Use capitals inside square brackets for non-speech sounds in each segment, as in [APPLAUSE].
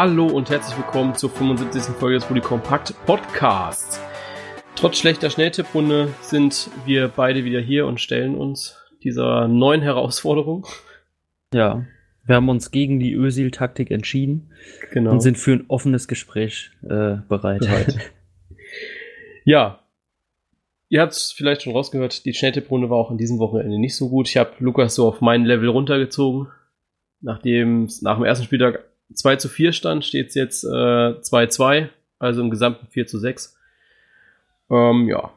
Hallo und herzlich willkommen zur 75. Folge des Bully Compact Podcasts. Trotz schlechter Schnelltipprunde sind wir beide wieder hier und stellen uns dieser neuen Herausforderung. Ja, wir haben uns gegen die Ösil-Taktik entschieden Genau. und sind für ein offenes Gespräch äh, bereit. [LAUGHS] Ja. Ihr habt es vielleicht schon rausgehört, die Schnelltipprunde war auch an diesem Wochenende nicht so gut. Ich habe Lukas so auf mein Level runtergezogen. Nachdem es nach dem ersten Spieltag 2 zu 4 stand, steht es jetzt äh, 2-2, also im gesamten 4 zu 6. Ähm, ja,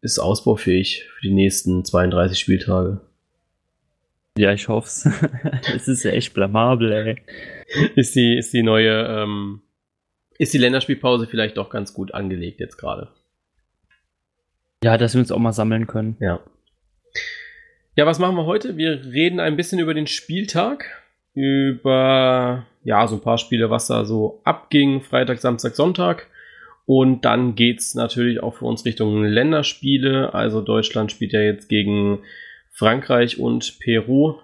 ist ausbaufähig für die nächsten 32 Spieltage. Ja, ich hoff's. [LAUGHS] Es ist ja echt blamabel, ey. Ist die, ist die neue, ähm, ist die Länderspielpause vielleicht doch ganz gut angelegt jetzt gerade. Ja, dass wir uns auch mal sammeln können. Ja. Ja, was machen wir heute? Wir reden ein bisschen über den Spieltag, über ja, so ein paar Spiele, was da so abging, Freitag, Samstag, Sonntag. Und dann geht's natürlich auch für uns Richtung Länderspiele. Also Deutschland spielt ja jetzt gegen Frankreich und Peru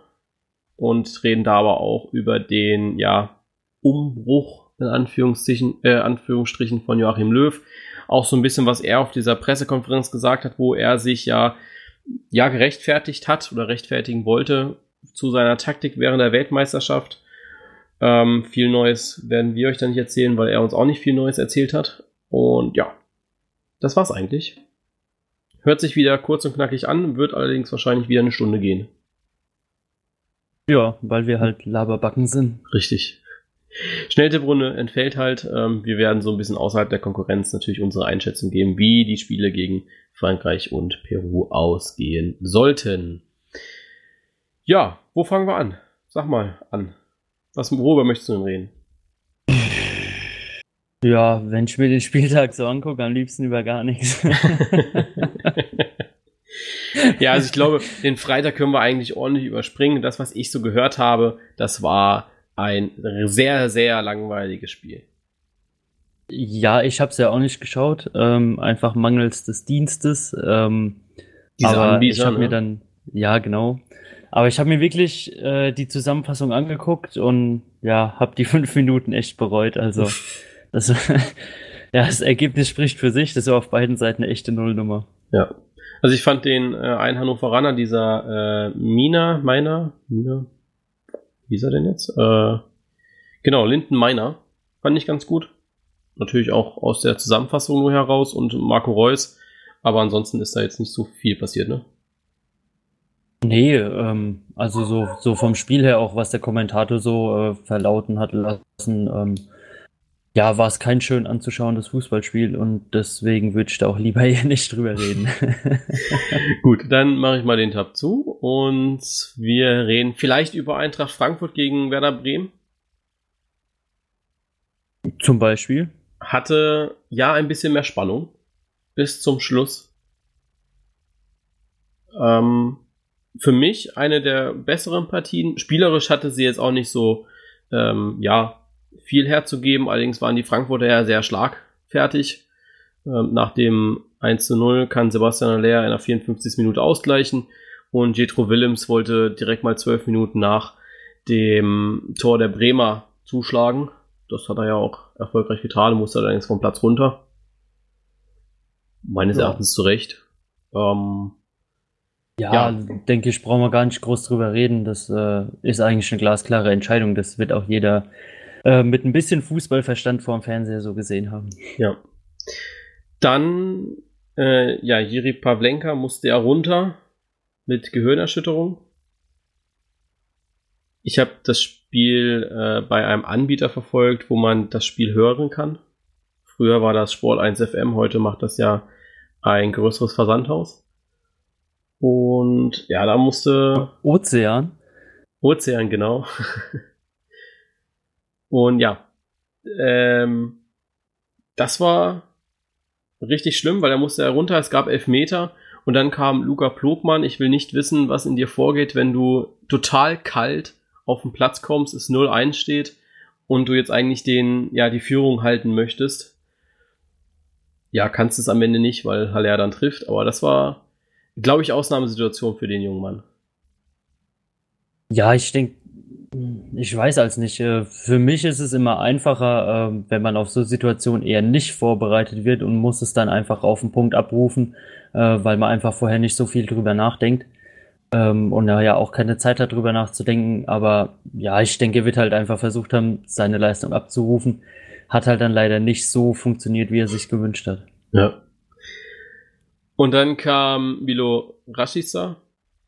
und reden da aber auch über den ja, Umbruch in Anführungsstrichen, äh, Anführungsstrichen von Joachim Löw. Auch so ein bisschen, was er auf dieser Pressekonferenz gesagt hat, wo er sich ja, ja gerechtfertigt hat oder rechtfertigen wollte zu seiner Taktik während der Weltmeisterschaft. Ähm, viel Neues werden wir euch dann nicht erzählen, weil er uns auch nicht viel Neues erzählt hat. Und ja, das war's eigentlich. Hört sich wieder kurz und knackig an, wird allerdings wahrscheinlich wieder eine Stunde gehen. Ja, weil wir halt Laberbacken sind. Richtig. Schnelltipprunde entfällt halt. Ähm, wir werden so ein bisschen außerhalb der Konkurrenz natürlich unsere Einschätzung geben, wie die Spiele gegen Frankreich und Peru ausgehen sollten. Ja, wo fangen wir an? Sag mal an. Was, worüber möchtest du denn reden? [LAUGHS] Ja, wenn ich mir den Spieltag so angucke, am liebsten über gar nichts. [LAUGHS] ja, also ich glaube, den Freitag können wir eigentlich ordentlich überspringen. Das, was ich so gehört habe, das war ein sehr, sehr langweiliges Spiel. ja, ich habe es ja auch nicht geschaut, ähm, einfach mangels des Dienstes. Ähm, Diese aber Anbieter, ich habe ne? mir dann, ja, genau. Aber ich habe mir wirklich äh, die Zusammenfassung angeguckt und ja, habe die [LAUGHS] fünf Minuten echt bereut. Also, [LAUGHS] das, [LAUGHS] ja, das Ergebnis spricht für sich. Das war auf beiden Seiten eine echte Nullnummer. Ja. Also ich fand den äh, einen Hannoveraner, dieser äh, Mina, Meiner, Mina, wie ist er denn jetzt? Äh, genau, Linden Meiner, fand ich ganz gut. Natürlich auch aus der Zusammenfassung nur heraus und Marco Reus, aber ansonsten ist da jetzt nicht so viel passiert, ne? Nee, ähm, also so, so vom Spiel her auch, was der Kommentator so äh, verlauten hat lassen, ähm, ja, war es kein schön anzuschauendes Fußballspiel und deswegen würde ich da auch lieber [LAUGHS] hier nicht drüber reden. [LAUGHS] Gut, dann mache ich mal den Tab zu und wir reden vielleicht über Eintracht Frankfurt gegen Werder Bremen. Zum Beispiel. Hatte ja ein bisschen mehr Spannung bis zum Schluss. Ähm, für mich eine der besseren Partien. Spielerisch hatte sie jetzt auch nicht so, ähm, ja, viel herzugeben. Allerdings waren die Frankfurter ja sehr schlagfertig. Ähm, nach dem 1 zu 0 kann Sebastian Aller in der 54. Minute ausgleichen und Jetro Willems wollte direkt mal 12 Minuten nach dem Tor der Bremer zuschlagen. Das hat er ja auch erfolgreich getan, musste allerdings vom Platz runter. Meines Ja. Erachtens zu Recht. Ähm, Ja, Ja. denke ich, brauchen wir gar nicht groß drüber reden. Das äh, ist eigentlich eine glasklare Entscheidung. Das wird auch jeder äh, mit ein bisschen Fußballverstand vor dem Fernseher so gesehen haben. Ja. Dann, äh, ja, Jiri Pavlenka musste ja runter mit Gehirnerschütterung. Ich habe das Spiel äh, bei einem Anbieter verfolgt, wo man das Spiel hören kann. Früher war das Sport 1 FM, heute macht das ja ein größeres Versandhaus. Und ja, da musste Ozean. Ozean, genau. Und ja, ähm, das war richtig schlimm, weil er musste ja runter, es gab elf Meter und dann kam Luca Plogmann. Ich will nicht wissen, was in dir vorgeht, wenn du total kalt auf den Platz kommst, es 0-1 steht und du jetzt eigentlich den, ja, die Führung halten möchtest. Ja, kannst es am Ende nicht, weil Haller dann trifft, aber das war, glaube ich, Ausnahmesituation für den jungen Mann. Ja, ich denke, ich weiß als nicht. Äh, für mich ist es immer einfacher, äh, wenn man auf so Situationen eher nicht vorbereitet wird und muss es dann einfach auf den Punkt abrufen, äh, weil man einfach vorher nicht so viel drüber nachdenkt. Ähm, und ja auch keine Zeit hat, drüber nachzudenken. Aber ja, ich denke, er wird halt einfach versucht haben, seine Leistung abzurufen. Hat halt dann leider nicht so funktioniert, wie er sich gewünscht hat. Ja. Und dann kam Milo Rashica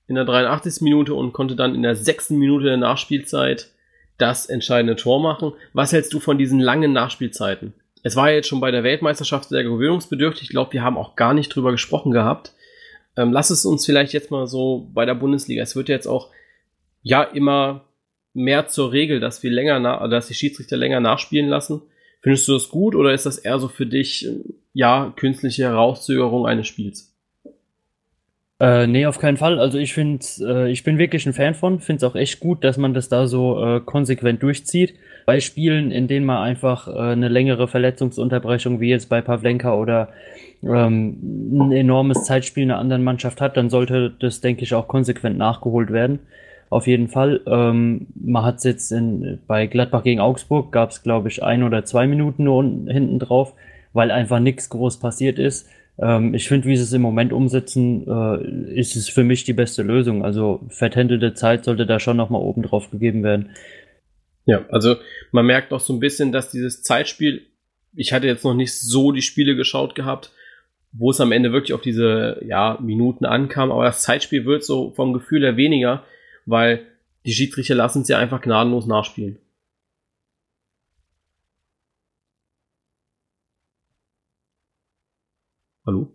in der 83. Minute und konnte dann in der 6. Minute der Nachspielzeit das entscheidende Tor machen. Was hältst du von diesen langen Nachspielzeiten? Es war jetzt schon bei der Weltmeisterschaft sehr gewöhnungsbedürftig. Ich glaube, wir haben auch gar nicht drüber gesprochen gehabt. Ähm, lass es uns vielleicht jetzt mal so bei der Bundesliga. Es wird jetzt auch ja immer mehr zur Regel, dass wir länger, dass die Schiedsrichter länger nachspielen lassen. Findest du das gut oder ist das eher so für dich ja künstliche Herauszögerung eines Spiels? Äh, nee, auf keinen Fall. Also ich finde, äh, ich bin wirklich ein Fan von, finde es auch echt gut, dass man das da so äh, konsequent durchzieht. Bei Spielen, in denen man einfach äh, eine längere Verletzungsunterbrechung, wie jetzt bei Pavlenka oder ähm, ein enormes Zeitspiel einer anderen Mannschaft hat, dann sollte das, denke ich, auch konsequent nachgeholt werden. Auf jeden Fall. Ähm, man hat es jetzt in, bei Gladbach gegen Augsburg, gab es, glaube ich, ein oder zwei Minuten nur hinten drauf, weil einfach nichts groß passiert ist. Ähm, ich finde, wie sie es im Moment umsetzen, äh, ist es für mich die beste Lösung. Also vertändelte Zeit sollte da schon nochmal oben drauf gegeben werden. Ja, also man merkt auch so ein bisschen, dass dieses Zeitspiel, ich hatte jetzt noch nicht so die Spiele geschaut gehabt, wo es am Ende wirklich auf diese ja, Minuten ankam. Aber das Zeitspiel wird so vom Gefühl her weniger, weil die Schiedsrichter lassen ja einfach gnadenlos nachspielen. Hallo?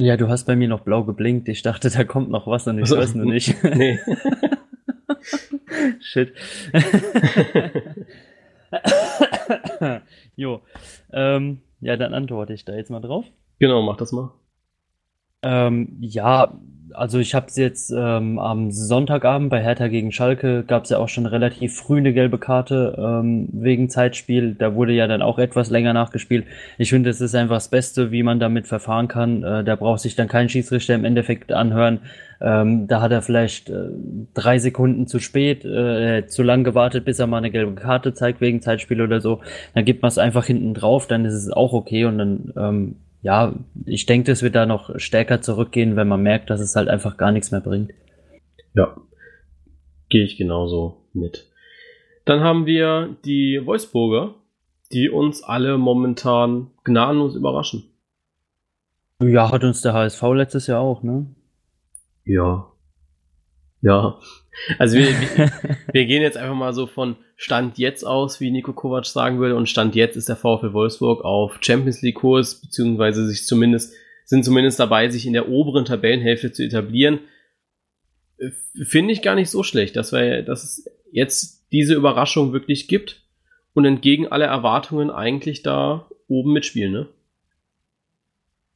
Ja, du hast bei mir noch blau geblinkt. Ich dachte, da kommt noch was und ich also, weiß nur nicht. [LAUGHS] Nee. [LAUGHS] Shit. [LAUGHS] jo. Ähm, ja, dann antworte ich da jetzt mal drauf. Genau, mach das mal. Ähm, ja, also ich habe es jetzt ähm, am Sonntagabend bei Hertha gegen Schalke gab es ja auch schon relativ früh eine gelbe Karte ähm, wegen Zeitspiel. Da wurde ja dann auch etwas länger nachgespielt. Ich finde, es ist einfach das Beste, wie man damit verfahren kann. Äh, da braucht sich dann kein Schiedsrichter im Endeffekt anhören. Ähm, da hat er vielleicht äh, drei Sekunden zu spät, äh, zu lang gewartet, bis er mal eine gelbe Karte zeigt wegen Zeitspiel oder so. Dann gibt man es einfach hinten drauf, dann ist es auch okay und dann ähm, ja, ich denke, es wird da noch stärker zurückgehen, wenn man merkt, dass es halt einfach gar nichts mehr bringt. Ja, gehe ich genauso mit. Dann haben wir die Wolfsburger, die uns alle momentan gnadenlos überraschen. Ja, hat uns der HSV letztes Jahr auch, ne? Ja. Ja. Also wir, wir, [LAUGHS] wir gehen jetzt einfach mal so von Stand jetzt aus, wie Nico Kovac sagen würde, und Stand jetzt ist der VfL Wolfsburg auf Champions League Kurs, beziehungsweise sich zumindest, sind zumindest dabei, sich in der oberen Tabellenhälfte zu etablieren. Finde ich gar nicht so schlecht, dass wir, dass es jetzt diese Überraschung wirklich gibt und entgegen aller Erwartungen eigentlich da oben mitspielen, ne?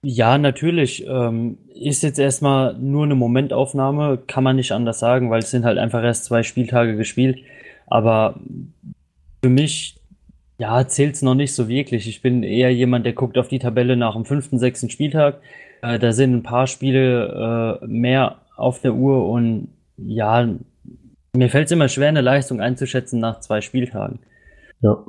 Ja, natürlich. Ähm, ist jetzt erstmal nur eine Momentaufnahme, kann man nicht anders sagen, weil es sind halt einfach erst zwei Spieltage gespielt. Aber für mich, ja, zählt es noch nicht so wirklich. Ich bin eher jemand, der guckt auf die Tabelle nach dem fünften, sechsten Spieltag. Äh, da sind ein paar Spiele äh, mehr auf der Uhr und ja, mir fällt es immer schwer, eine Leistung einzuschätzen nach zwei Spieltagen. Ja.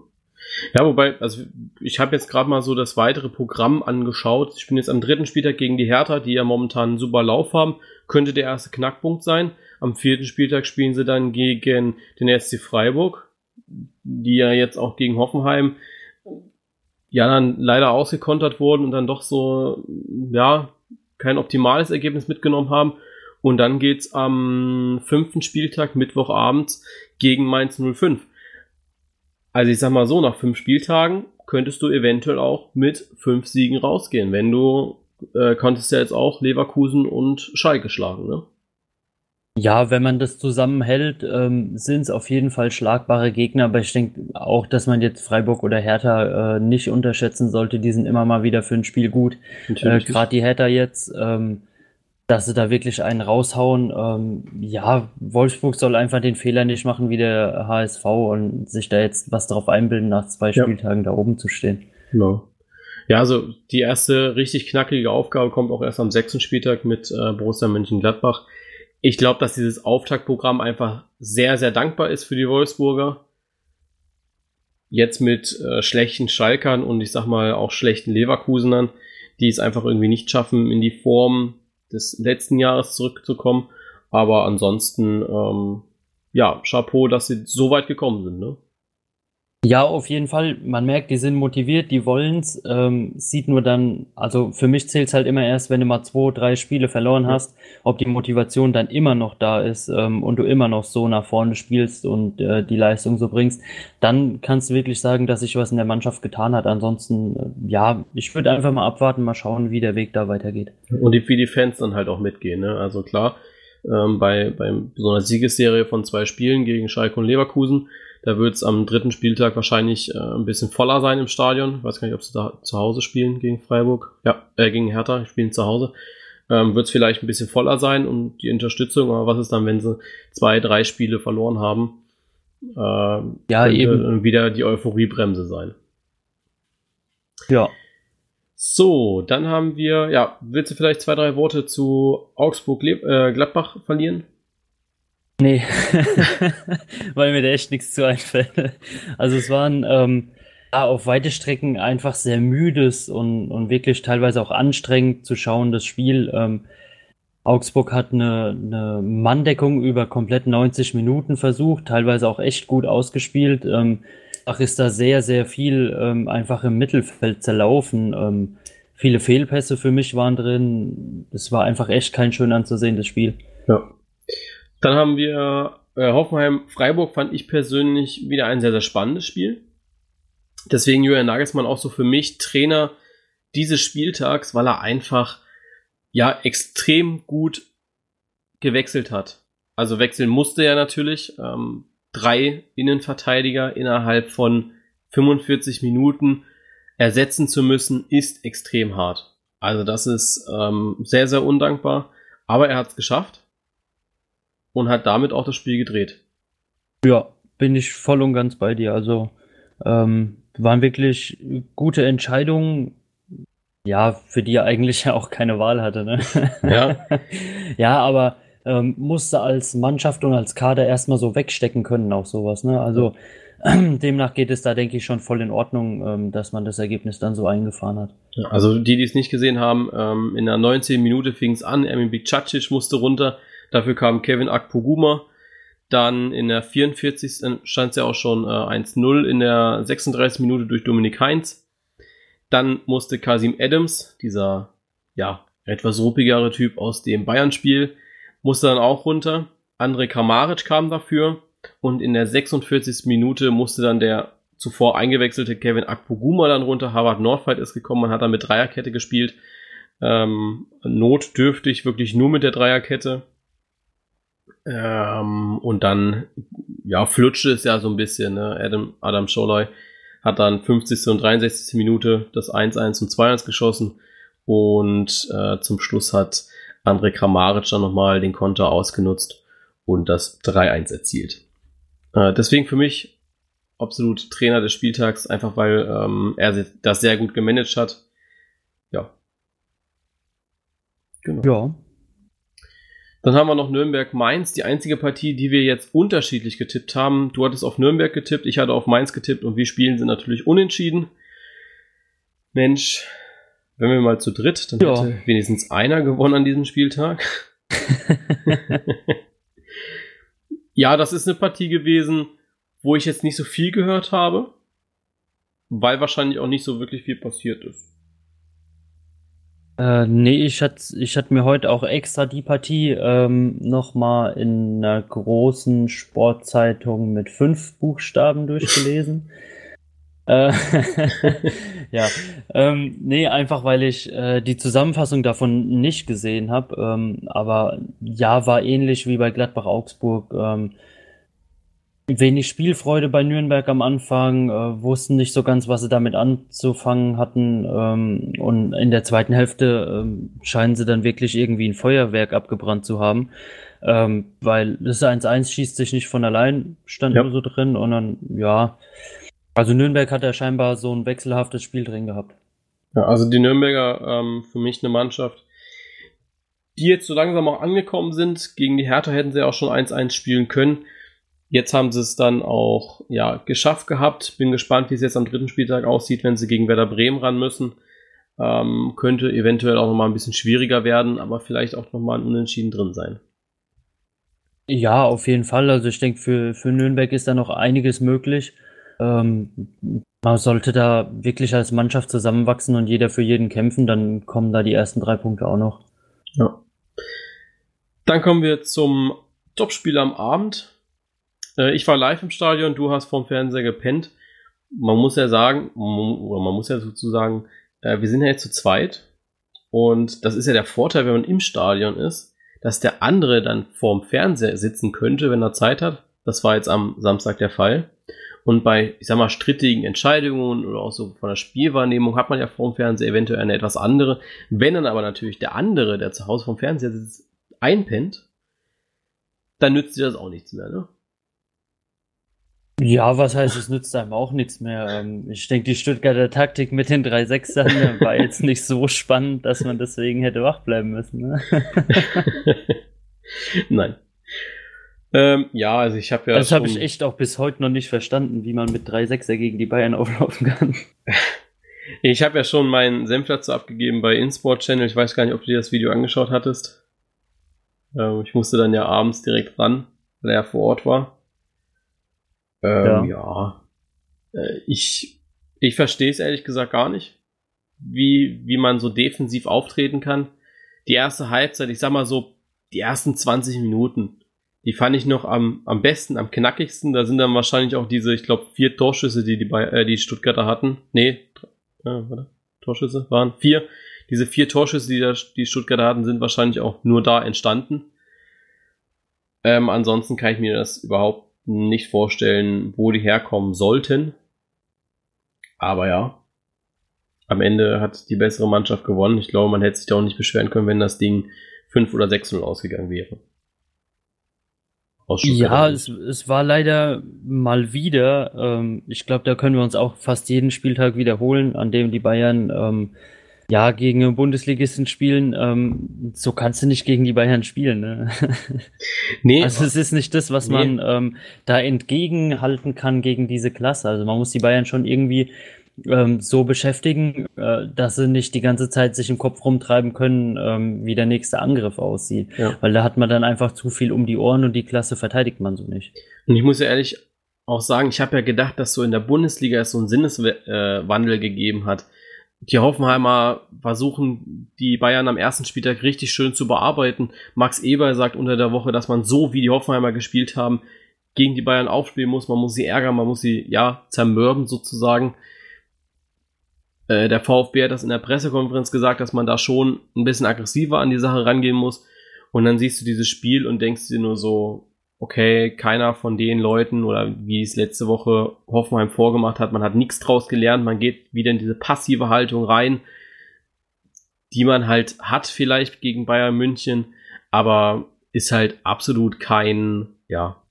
Ja, wobei, also ich habe jetzt gerade mal so das weitere Programm angeschaut. Ich bin jetzt am dritten Spieltag gegen die Hertha, die ja momentan einen super Lauf haben. Könnte der erste Knackpunkt sein. Am vierten Spieltag spielen sie dann gegen den SC Freiburg, die ja jetzt auch gegen Hoffenheim ja dann leider ausgekontert wurden und dann doch so, ja, kein optimales Ergebnis mitgenommen haben. Und dann geht's am fünften Spieltag, Mittwochabends, gegen Mainz 05. Also ich sag mal so, nach fünf Spieltagen könntest du eventuell auch mit fünf Siegen rausgehen, wenn du äh, konntest ja jetzt auch Leverkusen und Schalke schlagen, ne? Ja, wenn man das zusammenhält, ähm, sind es auf jeden Fall schlagbare Gegner, aber ich denke auch, dass man jetzt Freiburg oder Hertha äh, nicht unterschätzen sollte. Die sind immer mal wieder für ein Spiel gut. Äh, Gerade die Hertha jetzt, ähm, dass sie da wirklich einen raushauen. Ähm, ja, Wolfsburg soll einfach den Fehler nicht machen wie der HSV und sich da jetzt was drauf einbilden, nach zwei ja. Spieltagen da oben zu stehen. Genau. Ja, also die erste richtig knackige Aufgabe kommt auch erst am sechsten Spieltag mit äh, Borussia Mönchengladbach Ich glaube, dass dieses Auftaktprogramm einfach sehr, sehr dankbar ist für die Wolfsburger. Jetzt mit äh, schlechten Schalkern und ich sag mal auch schlechten Leverkusenern, die es einfach irgendwie nicht schaffen, in die Form des letzten Jahres zurückzukommen. Aber ansonsten, ähm, ja, Chapeau, dass sie so weit gekommen sind, ne? Ja, auf jeden Fall. Man merkt, die sind motiviert, die wollen's. Ähm, sieht nur dann, also für mich zählt's halt immer erst, wenn du mal zwei, drei Spiele verloren hast, ob die Motivation dann immer noch da ist ähm, und du immer noch so nach vorne spielst und äh, die Leistung so bringst, dann kannst du wirklich sagen, dass sich was in der Mannschaft getan hat. Ansonsten, äh, ja, ich würde einfach mal abwarten, mal schauen, wie der Weg da weitergeht. Und wie die Fans dann halt auch mitgehen, ne? Also klar, ähm, bei, bei so einer Siegesserie von zwei Spielen gegen Schalke und Leverkusen da wird es am dritten Spieltag wahrscheinlich äh, ein bisschen voller sein im Stadion. Ich weiß gar nicht, ob sie da zu Hause spielen gegen Freiburg. Ja, äh, gegen Hertha, spielen zu Hause. Ähm, wird es vielleicht ein bisschen voller sein und die Unterstützung, aber was ist dann, wenn sie zwei, drei Spiele verloren haben? Äh, ja, eben. wieder die Euphoriebremse sein. Ja. So, dann haben wir, ja, willst du vielleicht zwei, drei Worte zu Augsburg-Gladbach äh, verlieren? Nee, [LAUGHS] weil mir da echt nichts zu einfällt. Also es waren ähm, auf weite Strecken einfach sehr müdes und, und wirklich teilweise auch anstrengend zu schauen, das Spiel. Ähm, Augsburg hat eine, eine Manndeckung über komplett 90 Minuten versucht, teilweise auch echt gut ausgespielt. Ähm, ach, ist da sehr, sehr viel ähm, einfach im Mittelfeld zerlaufen. Ähm, viele Fehlpässe für mich waren drin. Es war einfach echt kein schön anzusehendes Spiel. Ja. Dann haben wir äh, Hoffenheim-Freiburg, fand ich persönlich wieder ein sehr, sehr spannendes Spiel. Deswegen Julian Nagelsmann auch so für mich Trainer dieses Spieltags, weil er einfach ja extrem gut gewechselt hat. Also wechseln musste er natürlich. Ähm, drei Innenverteidiger innerhalb von 45 Minuten ersetzen zu müssen, ist extrem hart. Also das ist ähm, sehr, sehr undankbar. Aber er hat es geschafft und hat damit auch das Spiel gedreht. Ja, bin ich voll und ganz bei dir. Also ähm, waren wirklich gute Entscheidungen, ja, für die er eigentlich [LAUGHS] ja auch keine Wahl hatte. Ne? Ja. [LAUGHS] ja, aber ähm, musste als Mannschaft und als Kader erstmal so wegstecken können, auch sowas. Ne? Also [CLEARS THROAT] demnach geht es da, denke ich, schon voll in Ordnung, ähm, dass man das Ergebnis dann so eingefahren hat. Ja, also die, die es nicht gesehen haben, ähm, in der 19. Minute fing es an, Ermin Bikcacic musste runter, Dafür kam Kevin Akpoguma. Dann in der 44. stand es ja auch schon äh, 1-0 in der 36. Minute durch Dominik Heinz. Dann musste Kasim Adams, dieser ja etwas ruppigere Typ aus dem Bayern-Spiel, musste dann auch runter. André Kramaric kam dafür und in der 46. Minute musste dann der zuvor eingewechselte Kevin Akpoguma dann runter. Harvard Nordfight ist gekommen und hat dann mit Dreierkette gespielt. Ähm, notdürftig wirklich nur mit der Dreierkette. Ähm, und dann, ja, flutschte es ja so ein bisschen, ne? Adam, Adam Scholloy hat dann 50. und 63. Minute das 1-1 und 2-1 geschossen. Und äh, zum Schluss hat André Kramaric dann nochmal den Konter ausgenutzt und das 3-1 erzielt. Äh, deswegen für mich absolut Trainer des Spieltags, einfach weil ähm, er das sehr gut gemanagt hat. Ja. Genau. Ja, dann haben wir noch Nürnberg-Mainz, die einzige Partie, die wir jetzt unterschiedlich getippt haben. Du hattest auf Nürnberg getippt, ich hatte auf Mainz getippt und wir spielen sind natürlich unentschieden. Mensch, wenn wir mal zu dritt, dann ja. hätte wenigstens einer gewonnen an diesem Spieltag. [LAUGHS] ja, das ist eine Partie gewesen, wo ich jetzt nicht so viel gehört habe, weil wahrscheinlich auch nicht so wirklich viel passiert ist. Äh, nee, ich hatte ich hatte mir heute auch extra die Partie ähm, nochmal in einer großen Sportzeitung mit fünf Buchstaben [LAUGHS] durchgelesen. äh, [LAUGHS] ja, ähm, nee, einfach weil ich äh, die Zusammenfassung davon nicht gesehen habe. Ähm, aber ja, war ähnlich wie bei Gladbach Augsburg. Ähm, wenig Spielfreude bei Nürnberg am Anfang, äh, wussten nicht so ganz, was sie damit anzufangen hatten. Ähm, und in der zweiten Hälfte ähm, scheinen sie dann wirklich irgendwie ein Feuerwerk abgebrannt zu haben. Ähm, weil das 1-1 schießt sich nicht von allein, stand ja. nur so drin. Und dann, ja. Also Nürnberg hat ja scheinbar so ein wechselhaftes Spiel drin gehabt. Ja, also die Nürnberger ähm, für mich eine Mannschaft, die jetzt so langsam auch angekommen sind. Gegen die Hertha hätten sie auch schon 1-1 spielen können. Jetzt haben sie es dann auch ja, geschafft gehabt. Bin gespannt, wie es jetzt am dritten Spieltag aussieht, wenn sie gegen Werder Bremen ran müssen. Ähm, könnte eventuell auch nochmal ein bisschen schwieriger werden, aber vielleicht auch nochmal ein Unentschieden drin sein. Ja, auf jeden Fall. Also ich denke, für, für Nürnberg ist da noch einiges möglich. Ähm, man sollte da wirklich als Mannschaft zusammenwachsen und jeder für jeden kämpfen, dann kommen da die ersten drei Punkte auch noch. Ja. Dann kommen wir zum Topspiel am Abend. Äh, ich war live im Stadion, du hast vom Fernseher gepennt. Man muss ja sagen, oder man muss ja sozusagen, äh, wir sind ja jetzt zu zweit. Und das ist ja der Vorteil, wenn man im Stadion ist, dass der andere dann vorm Fernseher sitzen könnte, wenn er Zeit hat. Das war jetzt am Samstag der Fall. Und bei, ich sag mal, strittigen Entscheidungen oder auch so von der Spielwahrnehmung hat man ja vorm Fernseher eventuell eine etwas andere. Wenn dann aber natürlich der andere, der zu Hause vorm Fernseher sitzt, einpennt, dann nützt dir das auch nichts mehr, ne? Ja, was heißt, es nützt einem auch nichts mehr. Ähm, ich denke, die Stuttgarter Taktik mit den drei Sechsern äh, war jetzt nicht so spannend, dass man deswegen hätte wach bleiben müssen. Ne? [LAUGHS] Nein. Ähm, ja, also ich habe ja. Das habe ich echt auch bis heute noch nicht verstanden, wie man mit drei Sechser gegen die Bayern [LAUGHS] auflaufen kann. [LAUGHS] ich habe ja schon meinen Senf dazu abgegeben bei InSport Channel. Ich weiß gar nicht, ob du dir das Video angeschaut hattest. Ähm, ich musste dann ja abends direkt ran, weil er vor Ort war. Ähm, ja. ja. Äh, ich, ich verstehe es ehrlich gesagt gar nicht, wie, wie man so defensiv auftreten kann. Die erste Halbzeit, ich sag mal so, die ersten 20 Minuten, die fand ich noch am, am besten, am knackigsten. Da sind dann wahrscheinlich auch diese, ich glaube, vier Torschüsse, die die, äh, die Stuttgarter hatten. Nee, äh, warte, Torschüsse waren vier. Diese vier Torschüsse, die da, die Stuttgarter hatten, sind wahrscheinlich auch nur da entstanden. Ähm, ansonsten kann ich mir das überhaupt nicht vorstellen, wo die herkommen sollten. Aber ja, am Ende hat die bessere Mannschaft gewonnen. Ich glaube, man hätte sich da auch nicht beschweren können, wenn das Ding 5 oder 6-0 ausgegangen wäre. Ja, es, es war leider mal wieder, ähm, ich glaube, da können wir uns auch fast jeden Spieltag wiederholen, an dem die Bayern ähm, ja, gegen Bundesligisten spielen, ähm, so kannst du nicht gegen die Bayern spielen. Ne? [LAUGHS] Nee. Also es ist nicht das, was nee. man ähm, da entgegenhalten kann gegen diese Klasse. Also man muss die Bayern schon irgendwie ähm, so beschäftigen, äh, dass sie nicht die ganze Zeit sich im Kopf rumtreiben können, ähm, wie der nächste Angriff aussieht. Ja. Weil da hat man dann einfach zu viel um die Ohren und die Klasse verteidigt man so nicht. Und ich muss ja ehrlich auch sagen, ich habe ja gedacht, dass so in der Bundesliga es so einen Sinneswandel gegeben hat die Hoffenheimer versuchen, die Bayern am ersten Spieltag richtig schön zu bearbeiten. Max Eber sagt unter der Woche, dass man so, wie die Hoffenheimer gespielt haben, gegen die Bayern aufspielen muss. Man muss sie ärgern, man muss sie, ja, zermürben sozusagen. Äh, der VfB hat das in der Pressekonferenz gesagt, dass man da schon ein bisschen aggressiver an die Sache rangehen muss. Und dann siehst du dieses Spiel und denkst dir nur so, okay, keiner von den Leuten oder wie es letzte Woche Hoffenheim vorgemacht hat, man hat nichts draus gelernt, man geht wieder in diese passive Haltung rein, die man halt hat vielleicht gegen Bayern München, aber ist halt absolut kein, ja,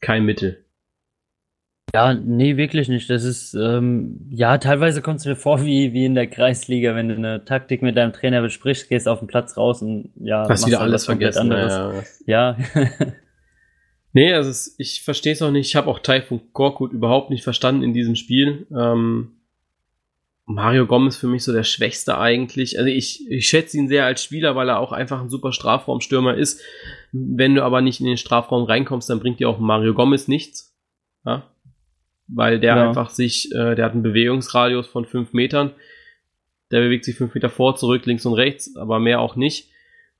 kein Mittel. Ja, nee, wirklich nicht. Das ist, ähm, ja, teilweise kommt es mir vor wie, wie in der Kreisliga, wenn du eine Taktik mit deinem Trainer besprichst, gehst auf den Platz raus und ja, hast wieder alles vergessen. Anderes. Ja. ja. [LAUGHS] Nee, also es, ich verstehe es auch nicht. Ich habe auch Taifun Korkut überhaupt nicht verstanden in diesem Spiel. Ähm, Mario Gomez für mich so der Schwächste eigentlich. Also ich, ich schätze ihn sehr als Spieler, weil er auch einfach ein super Strafraumstürmer ist. Wenn du aber nicht in den Strafraum reinkommst, dann bringt dir auch Mario Gomez nichts. Ja? Weil der ja. einfach sich, äh, der hat einen Bewegungsradius von fünf Metern. Der bewegt sich fünf Meter vor, zurück, links und rechts, aber mehr auch nicht.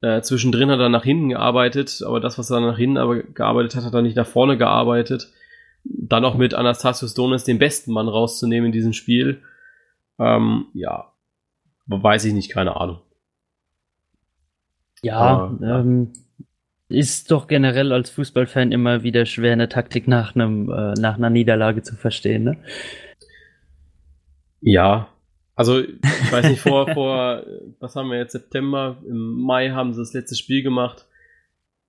Äh, zwischendrin hat er nach hinten gearbeitet, aber das, was er nach hinten aber gearbeitet hat, hat er nicht nach vorne gearbeitet. Dann auch mit Anastasios Donis den besten Mann rauszunehmen in diesem Spiel. Ähm, ja, weiß ich nicht, keine Ahnung. Ja, aber, ähm, ist doch generell als Fußballfan immer wieder schwer, eine Taktik nach, einem, äh, nach einer Niederlage zu verstehen, ne? Ja, also, ich weiß nicht, vor, [LAUGHS] vor, was haben wir jetzt, September, im Mai haben sie das letzte Spiel gemacht.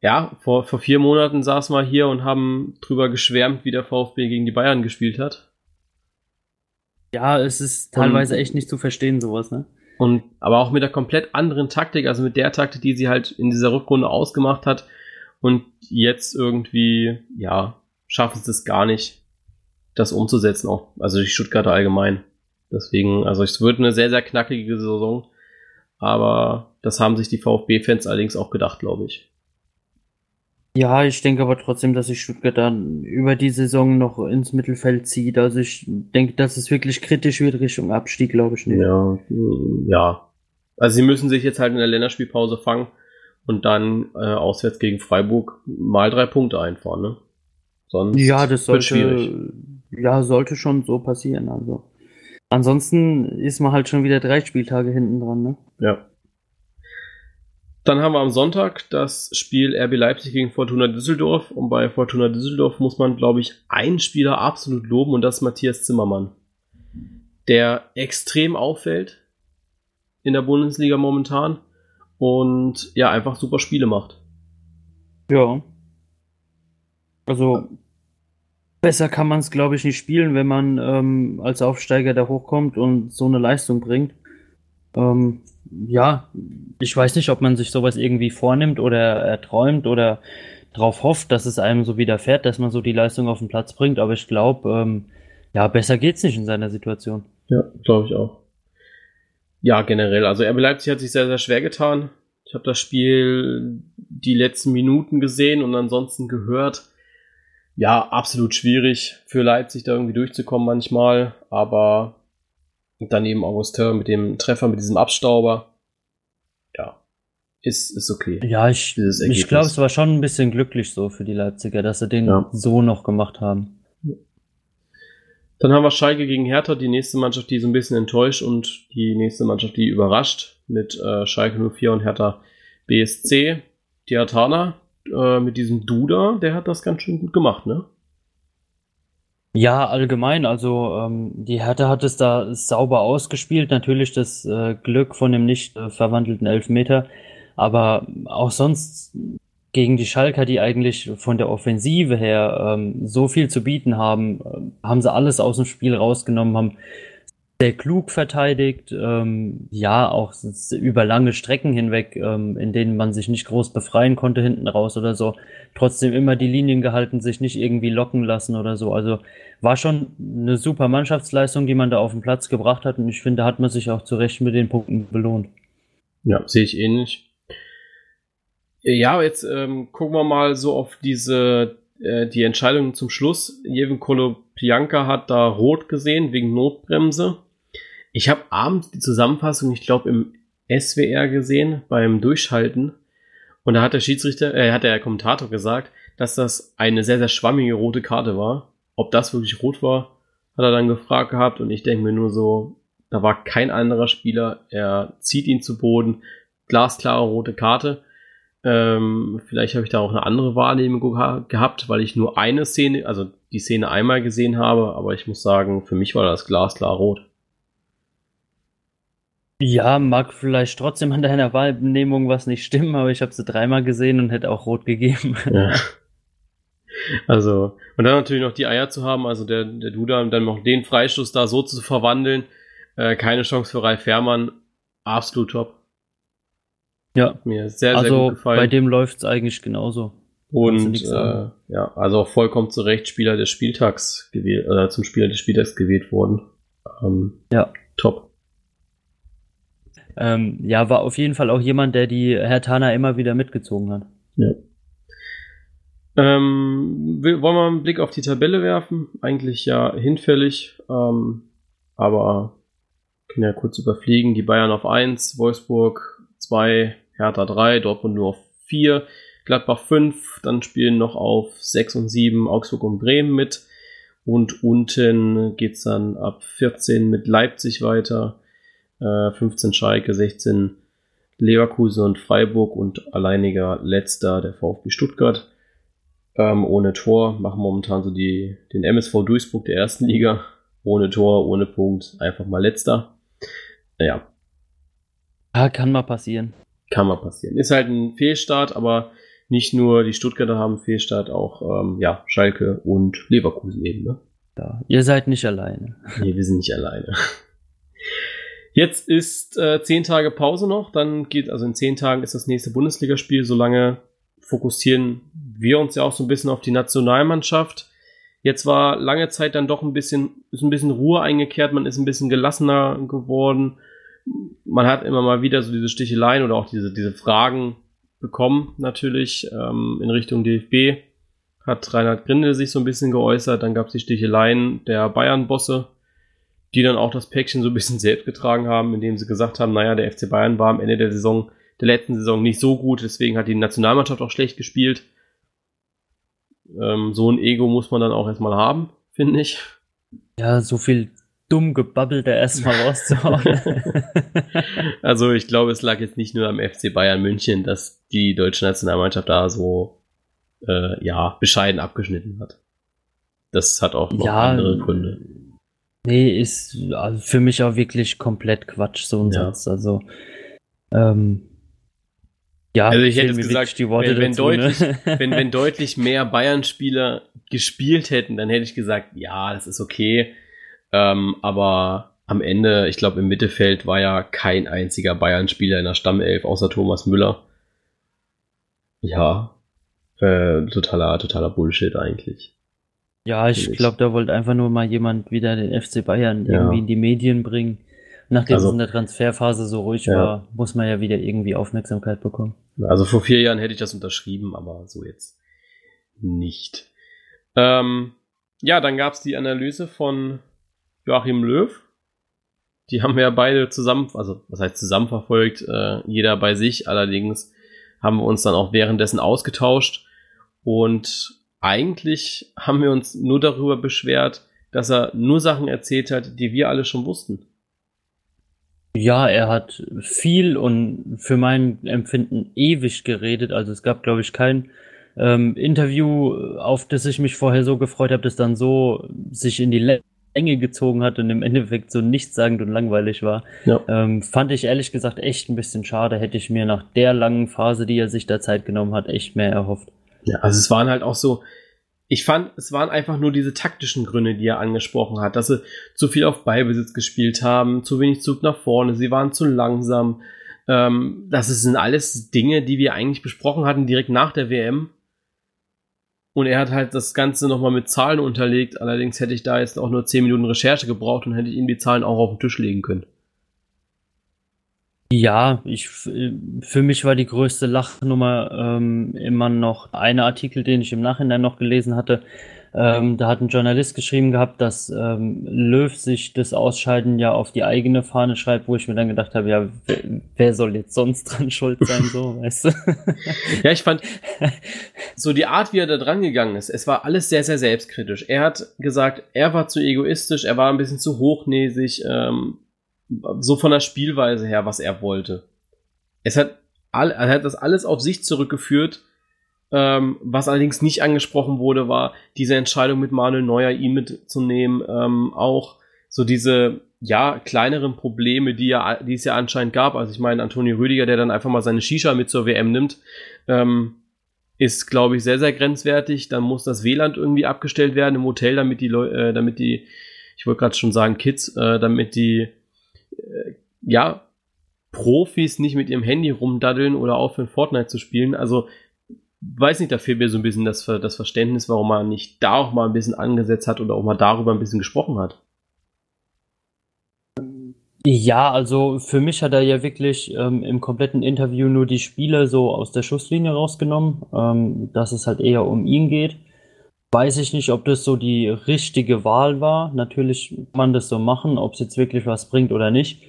Ja, vor, vor vier Monaten saßen wir hier und haben drüber geschwärmt, wie der VfB gegen die Bayern gespielt hat. Ja, es ist teilweise und, echt nicht zu verstehen, sowas, ne? Und aber auch mit der komplett anderen Taktik, also mit der Taktik, die sie halt in dieser Rückrunde ausgemacht hat. Und jetzt irgendwie, ja, schaffen sie es gar nicht, das umzusetzen, auch, also die Stuttgarter allgemein. Deswegen, also es wird eine sehr, sehr knackige Saison. Aber das haben sich die VfB-Fans allerdings auch gedacht, glaube ich. Ja, ich denke aber trotzdem, dass sich Stuttgart dann über die Saison noch ins Mittelfeld zieht. Also ich denke, dass es wirklich kritisch wird Richtung Abstieg, glaube ich nicht. Ja, ja. Also sie müssen sich jetzt halt in der Länderspielpause fangen und dann äh, auswärts gegen Freiburg mal drei Punkte einfahren, ne? Sonst ja, das sollte, schwierig. Ja, sollte schon so passieren. Also ansonsten ist man halt schon wieder drei Spieltage hinten dran, ne? Ja. Dann haben wir am Sonntag das Spiel RB Leipzig gegen Fortuna Düsseldorf. Und bei Fortuna Düsseldorf muss man, glaube ich, einen Spieler absolut loben und das ist Matthias Zimmermann. Der extrem auffällt in der Bundesliga momentan und ja, einfach super Spiele macht. Ja. Also besser kann man es, glaube ich, nicht spielen, wenn man ähm, als Aufsteiger da hochkommt und so eine Leistung bringt. Ähm, ja, ich weiß nicht, ob man sich sowas irgendwie vornimmt oder erträumt oder darauf hofft, dass es einem so widerfährt, dass man so die Leistung auf den Platz bringt. Aber ich glaube, ähm, ja, besser geht's nicht in seiner Situation. Ja, glaube ich auch. Ja, generell. Also RB Leipzig hat sich sehr, sehr schwer getan. Ich habe das Spiel die letzten Minuten gesehen und ansonsten gehört. Ja, absolut schwierig für Leipzig da irgendwie durchzukommen manchmal. Aber dann eben Augustin mit dem Treffer, mit diesem Abstauber. Ja, ist, ist okay. Ja, ich, ich glaube, es war schon ein bisschen glücklich so für die Leipziger, dass sie den ja. so noch gemacht haben. Dann haben wir Schalke gegen Hertha, die nächste Mannschaft, die so ein bisschen enttäuscht und die nächste Mannschaft, die überrascht mit äh, Schalke 04 und Hertha BSC. Die Hatana äh, mit diesem Duda, der hat das ganz schön gut gemacht, ne? Ja, allgemein, also ähm, die Hertha hat es da sauber ausgespielt. Natürlich das äh, Glück von dem nicht äh, verwandelten Elfmeter, aber auch sonst gegen die Schalker, die eigentlich von der Offensive her ähm, so viel zu bieten haben, äh, haben sie alles aus dem Spiel rausgenommen, haben sehr klug verteidigt, ähm, ja, auch über lange Strecken hinweg, ähm, in denen man sich nicht groß befreien konnte hinten raus oder so. Trotzdem immer die Linien gehalten, sich nicht irgendwie locken lassen oder so. Also war schon eine super Mannschaftsleistung, die man da auf den Platz gebracht hat und ich finde, hat man sich auch zu Recht mit den Punkten belohnt. Ja, sehe ich ähnlich. Ja, jetzt ähm, gucken wir mal so auf diese äh, die Entscheidung zum Schluss. Jeven Kolopianka hat da rot gesehen wegen Notbremse. Ich habe abends die Zusammenfassung, ich glaube, im SWR gesehen beim Durchschalten. Und da hat der Schiedsrichter, äh, hat der Kommentator gesagt, dass das eine sehr, sehr schwammige rote Karte war. Ob das wirklich rot war, hat er dann gefragt gehabt. Und ich denke mir nur so, da war kein anderer Spieler. Er zieht ihn zu Boden. Glasklare rote Karte. Ähm, vielleicht habe ich da auch eine andere Wahrnehmung gehabt, weil ich nur eine Szene, also die Szene einmal gesehen habe. Aber ich muss sagen, für mich war das glasklar rot. Ja, mag vielleicht trotzdem an deiner Wahrnehmung was nicht stimmen, aber ich habe sie dreimal gesehen und hätte auch rot gegeben. [LAUGHS] Ja. Also, und dann natürlich noch die Eier zu haben, also der, der Duda, und dann noch den Freistoß da so zu verwandeln, äh, keine Chance für Ralf Fährmann, absolut top. Ja, mir sehr, sehr also gut gefallen. Bei dem läuft's eigentlich genauso. Und äh, ja, also auch vollkommen zu Recht Spieler des Spieltags gewählt, oder zum Spieler des Spieltags gewählt worden. Ähm, ja. Top. Ähm, ja, war auf jeden Fall auch jemand, der die Herr Tana immer wieder mitgezogen hat. Ja. Ähm, wollen wir einen Blick auf die Tabelle werfen? Eigentlich ja hinfällig, ähm, aber können ja kurz überfliegen. Die Bayern auf 1, Wolfsburg 2, Hertha 3, Dortmund nur auf 4, Gladbach 5, dann spielen noch auf 6 und 7 Augsburg und Bremen mit. Und unten geht's dann ab 14 mit Leipzig weiter. 15 äh, Schalke, 16 Leverkusen und Freiburg und alleiniger letzter der VfB Stuttgart. Ähm, ohne Tor machen momentan so die, den MSV Duisburg der ersten Liga. Ohne Tor, ohne Punkt, einfach mal letzter. Naja. Ja, kann mal passieren. Kann mal passieren. Ist halt ein Fehlstart, aber nicht nur die Stuttgarter haben Fehlstart, auch ähm, ja, Schalke und Leverkusen eben. Ne? Ja, ihr seid nicht alleine. Nee, wir sind nicht alleine. Jetzt ist äh, zehn Tage Pause noch, dann geht, also in zehn Tagen ist das nächste Bundesligaspiel. Solange fokussieren wir uns ja auch so ein bisschen auf die Nationalmannschaft. Jetzt war lange Zeit dann doch ein bisschen, ist ein bisschen Ruhe eingekehrt, man ist ein bisschen gelassener geworden. Man hat immer mal wieder so diese Sticheleien oder auch diese, diese Fragen bekommen, natürlich, ähm, in Richtung DFB. Hat Reinhard Grindel sich so ein bisschen geäußert, dann gab es die Sticheleien der Bayern-Bosse die dann auch das Päckchen so ein bisschen [LAUGHS] selbst getragen haben, indem sie gesagt haben, naja, der FC Bayern war am Ende der Saison, der letzten Saison nicht so gut, deswegen hat die Nationalmannschaft auch schlecht gespielt. Ähm, so ein Ego muss man dann auch erstmal haben, finde ich. Ja, so viel dumm gebabbelt, der erstmal rauszuhauen. [LAUGHS] also ich glaube, es lag jetzt nicht nur am FC Bayern München, dass die deutsche Nationalmannschaft da so äh, ja bescheiden abgeschnitten hat. Das hat auch noch ja, andere Gründe. Nee, ist also für mich auch wirklich komplett Quatsch, so ein ja. Satz. Also, ähm, ja, also ich hätte gesagt, die Worte wenn, wenn dazu, ne? deutlich, ne? [LAUGHS] wenn, wenn deutlich mehr Bayern-Spieler gespielt hätten, dann hätte ich gesagt, ja, das ist okay. Ähm, aber am Ende, ich glaube, im Mittelfeld war ja kein einziger Bayern-Spieler in der Stammelf, außer Thomas Müller. Ja, äh, totaler, totaler Bullshit eigentlich. Ja, ich glaube, da wollte einfach nur mal jemand wieder den FC Bayern ja. irgendwie in die Medien bringen. Nachdem also, es in der Transferphase so ruhig ja. war, muss man ja wieder irgendwie Aufmerksamkeit bekommen. Also vor vier Jahren hätte ich das unterschrieben, aber so jetzt nicht. Ähm, ja, dann gab es die Analyse von Joachim Löw. Die haben wir ja beide zusammen, also was heißt zusammen verfolgt, äh, jeder bei sich. Allerdings haben wir uns dann auch währenddessen ausgetauscht und eigentlich haben wir uns nur darüber beschwert, dass er nur Sachen erzählt hat, die wir alle schon wussten. Ja, er hat viel und für mein Empfinden ewig geredet. Also es gab, glaube ich, kein ähm, Interview, auf das ich mich vorher so gefreut habe, das dann so sich in die Länge gezogen hat und im Endeffekt so nichtssagend und langweilig war. Ja. Ähm, fand ich ehrlich gesagt echt ein bisschen schade. Hätte ich mir nach der langen Phase, die er sich da Zeit genommen hat, echt mehr erhofft. Ja, also es waren halt auch so, ich fand, es waren einfach nur diese taktischen Gründe, die er angesprochen hat, dass sie zu viel auf Ballbesitz gespielt haben, zu wenig Zug nach vorne, sie waren zu langsam. Ähm, das sind alles Dinge, die wir eigentlich besprochen hatten direkt nach der WM. Und er hat halt das Ganze nochmal mit Zahlen unterlegt. Allerdings hätte ich da jetzt auch nur 10 Minuten Recherche gebraucht und hätte ich ihm die Zahlen auch auf den Tisch legen können. Ja, ich, für mich war die größte Lachnummer ähm, immer noch eine Artikel, den ich im Nachhinein noch gelesen hatte. Ähm, da hat ein Journalist geschrieben gehabt, dass ähm, Löw sich das Ausscheiden ja auf die eigene Fahne schreibt, wo ich mir dann gedacht habe, ja, wer, wer soll jetzt sonst dran schuld sein, so, [LAUGHS] weißt du? [LAUGHS] ja, ich fand so die Art, wie er da dran gegangen ist, es war alles sehr, sehr selbstkritisch. Er hat gesagt, er war zu egoistisch, er war ein bisschen zu hochnäsig, ähm, so von der Spielweise her, was er wollte. Es hat, all, er hat das alles auf sich zurückgeführt. Ähm, was allerdings nicht angesprochen wurde, war diese Entscheidung mit Manuel Neuer, ihn mitzunehmen. Ähm, auch so diese, ja, kleineren Probleme, die, ja, die es ja anscheinend gab. Also ich meine, Antonio Rüdiger, der dann einfach mal seine Shisha mit zur WM nimmt, ähm, ist, glaube ich, sehr, sehr grenzwertig. Dann muss das WLAN irgendwie abgestellt werden im Hotel, damit die Leute, äh, damit die, ich wollte gerade schon sagen, Kids, äh, damit die ja, Profis nicht mit ihrem Handy rumdaddeln oder aufhören, Fortnite zu spielen. Also, weiß nicht, da fehlt mir so ein bisschen das, das Verständnis, warum man nicht da auch mal ein bisschen angesetzt hat oder auch mal darüber ein bisschen gesprochen hat. Ja, also für mich hat er ja wirklich ähm, im kompletten Interview nur die Spiele so aus der Schusslinie rausgenommen, ähm, dass es halt eher um ihn geht. Weiß ich nicht, ob das so die richtige Wahl war. Natürlich kann man das so machen, ob es jetzt wirklich was bringt oder nicht.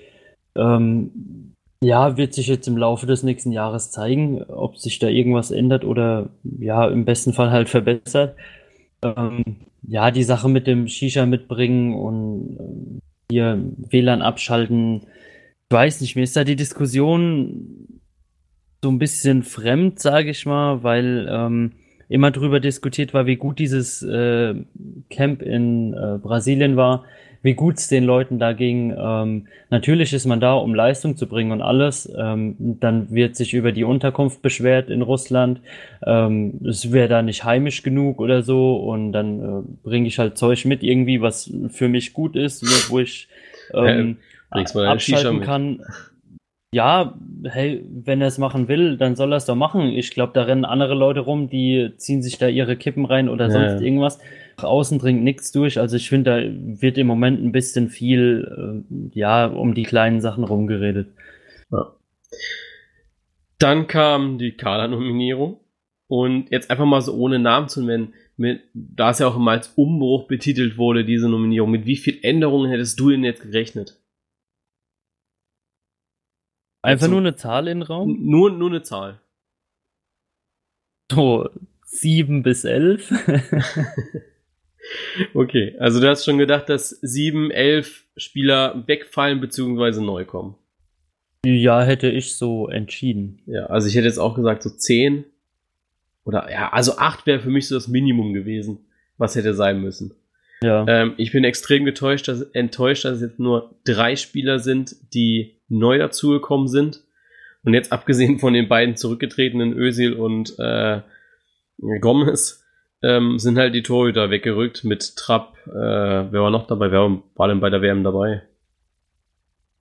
Ähm, ja, wird sich jetzt im Laufe des nächsten Jahres zeigen, ob sich da irgendwas ändert oder ja, im besten Fall halt verbessert. Ähm, ja, die Sache mit dem Shisha mitbringen und äh, hier WLAN abschalten. Ich weiß nicht, mir ist da die Diskussion so ein bisschen fremd, sage ich mal, weil ähm, immer drüber diskutiert war, wie gut dieses äh, Camp in äh, Brasilien war, wie gut es den Leuten da ging. Ähm, natürlich ist man da, um Leistung zu bringen und alles. Ähm, dann wird sich über die Unterkunft beschwert in Russland. Ähm, es wäre da nicht heimisch genug oder so. Und dann äh, bringe ich halt Zeug mit irgendwie, was für mich gut ist, wo ich ähm, abschalten kann. Ja, hey, wenn er es machen will, dann soll er es doch machen. Ich glaube, da rennen andere Leute rum, die ziehen sich da ihre Kippen rein oder sonst ja. irgendwas. Nach außen dringt nichts durch. Also ich finde, da wird im Moment ein bisschen viel, äh, ja, um die kleinen Sachen rumgeredet. Ja. Dann kam die Kala-Nominierung. Und jetzt einfach mal so ohne Namen zu nennen, mit, da es ja auch immer als Umbruch betitelt wurde, diese Nominierung, mit wie viel Änderungen hättest du denn jetzt gerechnet? Einfach also, nur eine Zahl in den Raum? Nur, nur eine Zahl. So, sieben bis elf. [LAUGHS] okay, also du hast schon gedacht, dass sieben, elf Spieler wegfallen bzw. neu kommen. Ja, hätte ich so entschieden. Ja, also ich hätte jetzt auch gesagt so zehn. Oder ja, also acht wäre für mich so das Minimum gewesen, was hätte sein müssen. Ja. Ähm, ich bin extrem getäuscht, dass, enttäuscht, dass es jetzt nur drei Spieler sind, die neu dazugekommen sind. Und jetzt abgesehen von den beiden zurückgetretenen Özil und äh, Gomez ähm, sind halt die Torhüter weggerückt mit Trapp. Äh, wer war noch dabei? Wer war denn bei der WM dabei?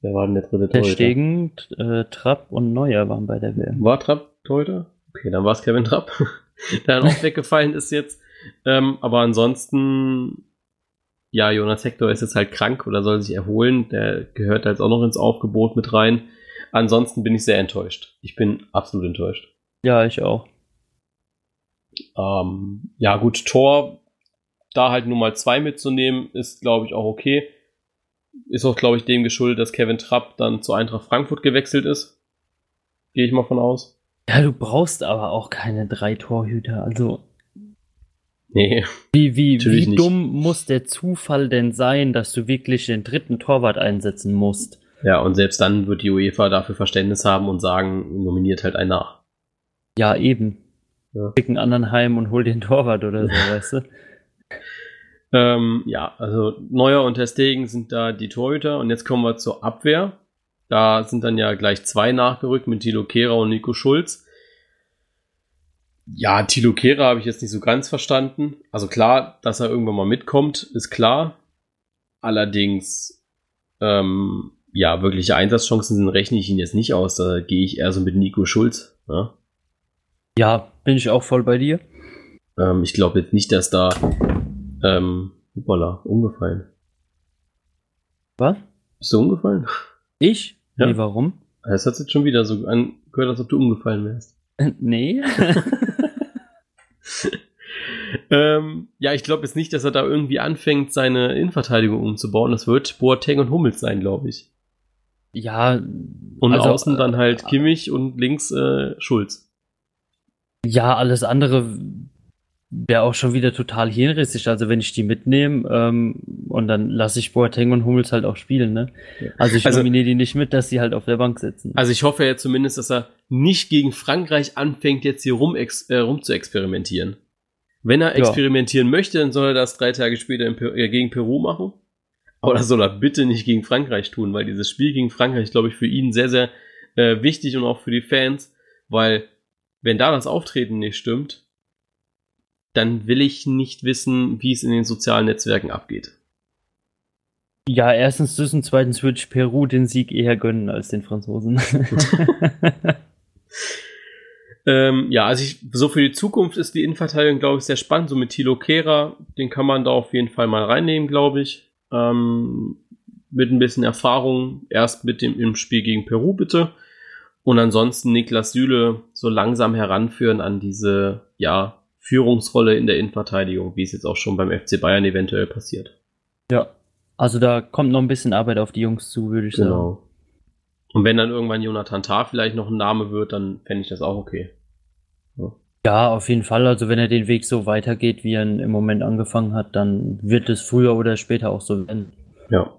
Wer war denn der dritte Torhüter? Der Stegen, äh, Trapp und Neuer waren bei der WM. War Trapp Torhüter? Okay, dann war es Kevin Trapp, [LAUGHS] der dann auch [LAUGHS] weggefallen ist jetzt. Ähm, aber ansonsten, ja, Jonas Hector ist jetzt halt krank oder soll sich erholen. Der gehört da jetzt auch noch ins Aufgebot mit rein. Ansonsten bin ich sehr enttäuscht. Ich bin absolut enttäuscht. Ja, ich auch. Ähm, ja, gut, Tor, da halt nur mal zwei mitzunehmen, ist, glaube ich, auch okay. Ist auch, glaube ich, dem geschuldet, dass Kevin Trapp dann zu Eintracht Frankfurt gewechselt ist. Gehe ich mal von aus. Ja, du brauchst aber auch keine drei Torhüter. Also. Nee. Wie, wie, wie dumm muss der Zufall denn sein, dass du wirklich den dritten Torwart einsetzen musst? Ja, und selbst dann wird die UEFA dafür Verständnis haben und sagen, nominiert halt einen nach. Ja, eben. Ja. Schick einen anderen heim und hol den Torwart oder so, [LAUGHS] weißt du? Ähm, ja, also Neuer und Testegen sind da die Torhüter und jetzt kommen wir zur Abwehr. Da sind dann ja gleich zwei nachgerückt mit Tilo Kehrer und Nico Schulz. Ja, Tilo Kehrer habe ich jetzt nicht so ganz verstanden. Also klar, dass er irgendwann mal mitkommt, ist klar. Allerdings, ähm, ja, wirkliche Einsatzchancen sind, rechne ich ihn jetzt nicht aus. Da gehe ich eher so mit Nico Schulz. Ja, ja bin ich auch voll bei dir. Ähm, ich glaube jetzt nicht, dass da, ähm, hoppala, umgefallen. Was? Bist du umgefallen? Ich? Ja. Nee, warum? Es hat jetzt schon wieder so angehört, als ob du umgefallen wärst. [LAUGHS] nee. [LAUGHS] ähm, ja, ich glaube jetzt nicht, dass er da irgendwie anfängt, seine Innenverteidigung umzubauen. Das wird Boateng und Hummels sein, glaube ich. Ja. Und also, außen dann halt äh, Kimmich und links äh, Schulz. Ja, alles andere wäre auch schon wieder total hirnrissig. Also wenn ich die mitnehme ähm, und dann lasse ich Boateng und Hummels halt auch spielen. Ne? Also ich also, nominiere die nicht mit, dass sie halt auf der Bank sitzen. Also ich hoffe ja zumindest, dass er nicht gegen Frankreich anfängt, jetzt hier rum, äh, rum zu experimentieren. Wenn er experimentieren ja. möchte, dann soll er das drei Tage später per äh, gegen Peru machen. Aber das soll er bitte nicht gegen Frankreich tun, weil dieses Spiel gegen Frankreich, glaube ich, für ihn sehr, sehr äh, wichtig und auch für die Fans, weil wenn da das Auftreten nicht stimmt, dann will ich nicht wissen, wie es in den sozialen Netzwerken abgeht. Ja, erstens das und zweitens würde ich Peru den Sieg eher gönnen als den Franzosen. [LAUGHS] [LAUGHS] ähm, ja, also ich, so für die Zukunft ist die Innenverteidigung, glaube ich, sehr spannend. So mit Tilo Kehrer, den kann man da auf jeden Fall mal reinnehmen, glaube ich. Ähm, mit ein bisschen Erfahrung, erst mit dem im Spiel gegen Peru bitte. Und ansonsten Niklas Süle so langsam heranführen an diese, ja, Führungsrolle in der Innenverteidigung, wie es jetzt auch schon beim FC Bayern eventuell passiert. Ja, also da kommt noch ein bisschen Arbeit auf die Jungs zu, würde ich genau. sagen. Genau. Und wenn dann irgendwann Jonathan Tah vielleicht noch ein Name wird, dann fände ich das auch okay. Ja. auf jeden Fall. Also wenn er den Weg so weitergeht, wie er im Moment angefangen hat, dann wird es früher oder später auch so werden. Ja.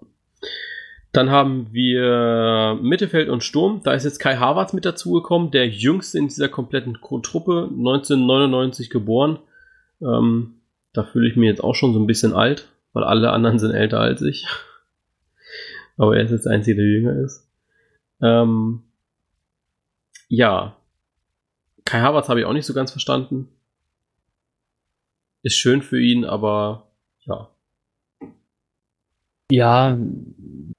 Dann haben wir Mittelfeld und Sturm. Da ist jetzt Kai Havertz mit dazugekommen, der jüngste in dieser kompletten Truppe, 1999 geboren. Ähm, da fühle ich mich jetzt auch schon so ein bisschen alt, weil alle anderen sind älter als ich. Aber er ist jetzt der Einzige, der jünger ist. Ähm, ja. Kai Havertz habe ich auch nicht so ganz verstanden. Ist schön für ihn, aber ja. Ja,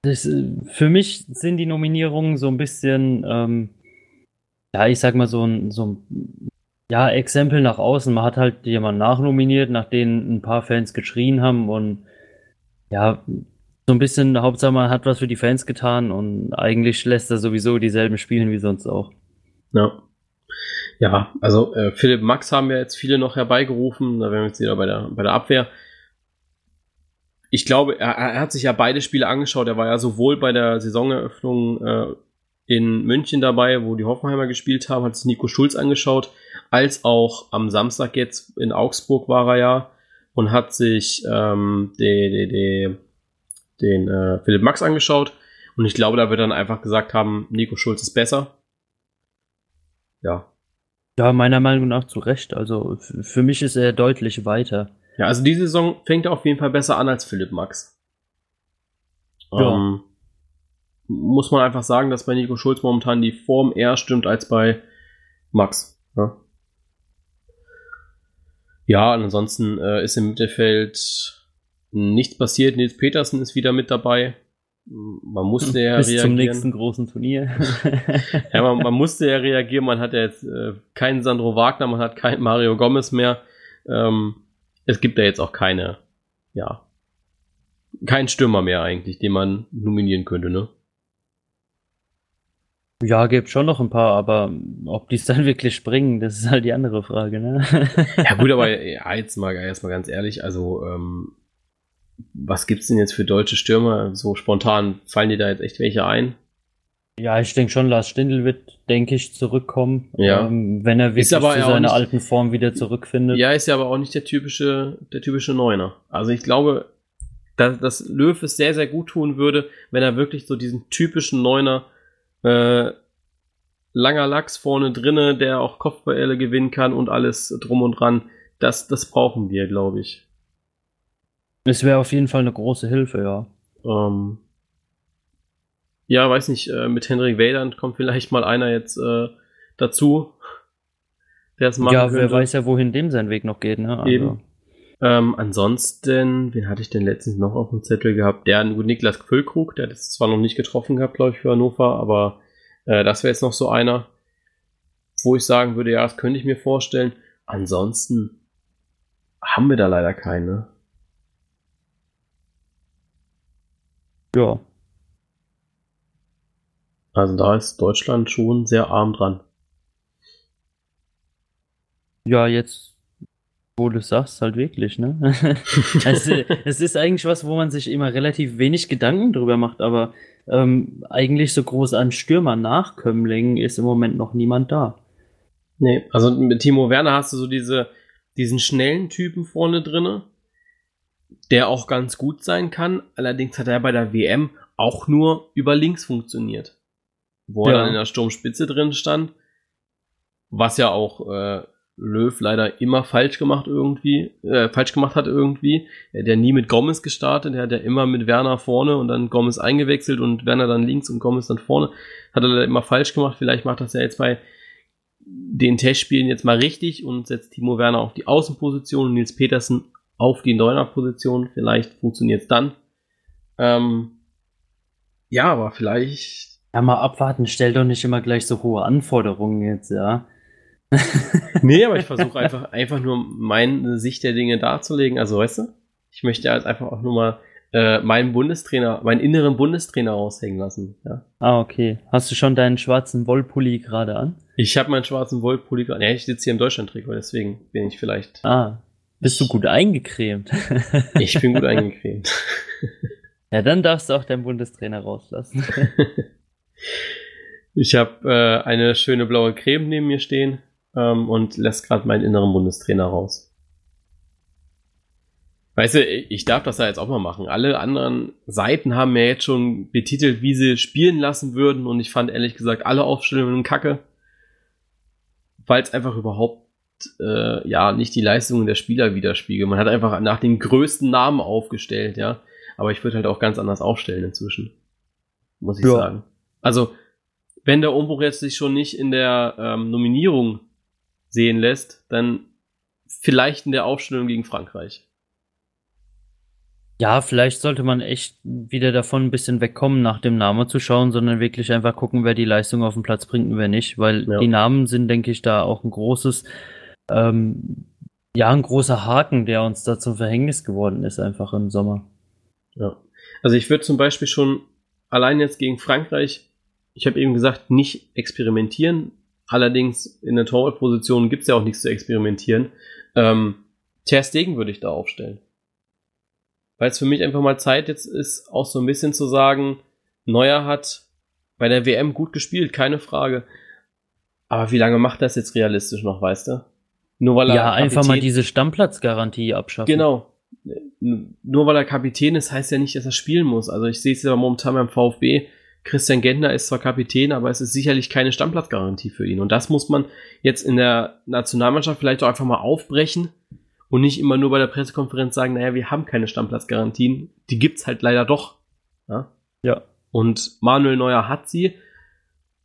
Das, für mich sind die Nominierungen so ein bisschen, ähm, ja, ich sag mal so ein, so ein ja, Exempel nach außen. Man hat halt jemanden nachnominiert, nach denen ein paar Fans geschrien haben und ja, so ein bisschen, Hauptsache man hat was für die Fans getan und eigentlich lässt er sowieso dieselben spielen wie sonst auch. Ja. Ja, also äh, Philipp Max haben wir jetzt viele noch herbeigerufen, da wären wir jetzt wieder bei der, bei der Abwehr. Ich glaube, er, er hat sich ja beide Spiele angeschaut. Er war ja sowohl bei der Saisoneröffnung äh, in München dabei, wo die Hoffenheimer gespielt haben, hat sich Nico Schulz angeschaut, als auch am Samstag jetzt in Augsburg war er ja und hat sich ähm, die, die, die, den äh, Philipp Max angeschaut. Und ich glaube, da wird dann einfach gesagt haben, Nico Schulz ist besser. Ja. Ja, meiner Meinung nach zu Recht. Also für mich ist er deutlich weiter. Ja, also diese Saison fängt er auf jeden Fall besser an als Philipp Max. Ja. Ähm, muss man einfach sagen, dass bei Nico Schulz momentan die Form eher stimmt als bei Max. Ja, ja und ansonsten äh, ist im Mittelfeld nichts passiert. Nils Petersen ist wieder mit dabei. Man musste ja Bis reagieren. zum nächsten großen Turnier. [LAUGHS] ja, man, man, musste ja reagieren. Man hat ja jetzt äh, keinen Sandro Wagner, man hat keinen Mario Gomez mehr. Ähm, es gibt da jetzt auch keine, ja, keinen Stürmer mehr eigentlich, den man nominieren könnte, ne? Ja, gibt schon noch ein paar, aber ob die es dann [LAUGHS] wirklich springen, das ist halt die andere Frage, ne? ja gut, aber [LAUGHS] ja, jetzt mal erstmal ganz ehrlich, also ähm, was gibt's denn jetzt für deutsche Stürmer? So spontan fallen dir da jetzt echt welche ein? Ja, ich denke schon, Lars Stindl wird, denke ich, zurückkommen, ja. ähm, wenn er wirklich zu seiner nicht, alten Form wieder zurückfindet. Ja, ist ja aber auch nicht der typische, der typische Neuner. Also ich glaube, dass, dass Löw es sehr, sehr gut tun würde, wenn er wirklich so diesen typischen Neuner äh, langer Lachs vorne drinne, der auch Kopfbälle gewinnen kann und alles drum und dran. Das, das brauchen wir, glaube ich. Es wäre auf jeden Fall eine große Hilfe, ja. Ähm, ja, weiß nicht, äh, mit Henrik Wadern kommt vielleicht mal einer jetzt äh, dazu, der es machen Ja, könnte. wer weiß ja, wohin dem sein Weg noch geht, ne? Also. Eben. Ähm, ansonsten, wen hatte ich denn letztens noch auf dem Zettel gehabt? Der Niklas Füllkrug, der hat es zwar noch nicht getroffen gehabt, glaube ich, für Hannover, aber äh, das wäre jetzt noch so einer, wo ich sagen würde, ja, das könnte ich mir vorstellen. Ansonsten haben wir da leider keine. Ja. Also da ist Deutschland schon sehr arm dran. Ja, jetzt, wo du sagst, halt wirklich, ne? [LAUGHS] also, es ist eigentlich was, wo man sich immer relativ wenig Gedanken drüber macht, aber ähm, eigentlich so groß an Stürmer-Nachkömmlingen ist im Moment noch niemand da. Nee, also mit Timo Werner hast du so diese, diesen schnellen Typen vorne drinne, der auch ganz gut sein kann. Allerdings hat er bei der WM auch nur über links funktioniert. Wo ja. er dann in der Sturmspitze drin stand. Was ja auch äh, Löw leider immer falsch gemacht irgendwie, äh, falsch gemacht hat irgendwie. Er hat ja nie mit Gomez gestartet, er hat ja immer mit Werner vorne und dann Gomez eingewechselt und Werner dann links und Gomez dann vorne. Hat er leider immer falsch gemacht. Vielleicht macht das ja jetzt bei den Testspielen jetzt mal richtig und setzt Timo Werner auf die Außenposition und Nils Petersen auf die Neuner-Position. Vielleicht funktioniert es dann. Ähm, ja, aber vielleicht. Ja, mal abwarten, stell doch nicht immer gleich so hohe Anforderungen jetzt, ja. [LAUGHS] nee, aber ich versuche einfach, einfach nur meine Sicht der Dinge darzulegen. Also, weißt du, ich möchte jetzt einfach auch nur mal äh, meinen Bundestrainer, meinen inneren Bundestrainer raushängen lassen. Ja. Ah, okay. Hast du schon deinen schwarzen Wollpulli gerade an? Ich habe meinen schwarzen Wollpulli gerade. Ja, ich sitze hier im Deutschland-Trikot, deswegen bin ich vielleicht. Ah, bist du gut eingecremt? [LAUGHS] ich bin gut eingecremt. [LAUGHS] ja, dann darfst du auch deinen Bundestrainer rauslassen. [LAUGHS] ich habe äh, eine schöne blaue Creme neben mir stehen ähm, und lässt gerade meinen inneren Bundestrainer raus. Weißt du, ich darf das ja jetzt auch mal machen. Alle anderen Seiten haben mir jetzt schon betitelt, wie sie spielen lassen würden und ich fand ehrlich gesagt alle Aufstellungen kacke, weil es einfach überhaupt äh, ja nicht die Leistungen der Spieler widerspiegeln. Man hat einfach nach den größten Namen aufgestellt, ja. Aber ich würde halt auch ganz anders aufstellen inzwischen. Muss ich ja. sagen. Also, wenn der Umbruch jetzt sich schon nicht in der ähm, Nominierung sehen lässt, dann vielleicht in der Aufstellung gegen Frankreich. Ja, vielleicht sollte man echt wieder davon ein bisschen wegkommen, nach dem Namen zu schauen, sondern wirklich einfach gucken, wer die Leistung auf den Platz bringt und wer nicht, weil ja. die Namen sind, denke ich, da auch ein großes, ähm, ja, ein großer Haken, der uns da zum Verhängnis geworden ist, einfach im Sommer. Ja. Also ich würde zum Beispiel schon allein jetzt gegen Frankreich, ich habe eben gesagt, nicht experimentieren. Allerdings in der Torwartposition gibt es ja auch nichts zu experimentieren. Ähm, Ter Stegen würde ich da aufstellen weil es für mich einfach mal Zeit jetzt ist, auch so ein bisschen zu sagen, Neuer hat bei der WM gut gespielt, keine Frage. Aber wie lange macht das jetzt realistisch noch, weißt du? Nur weil er ja, Kapitän einfach mal diese Stammplatzgarantie abschaffen. Genau. Nur weil er Kapitän ist, heißt ja nicht, dass er spielen muss. Also ich sehe es ja momentan beim VfB. Christian Gentner ist zwar Kapitän, aber es ist sicherlich keine Stammplatzgarantie für ihn. Und das muss man jetzt in der Nationalmannschaft vielleicht auch einfach mal aufbrechen und nicht immer nur bei der Pressekonferenz sagen, naja, wir haben keine Stammplatzgarantien. Die gibt's halt leider doch. Ja. ja. Und Manuel Neuer hat sie,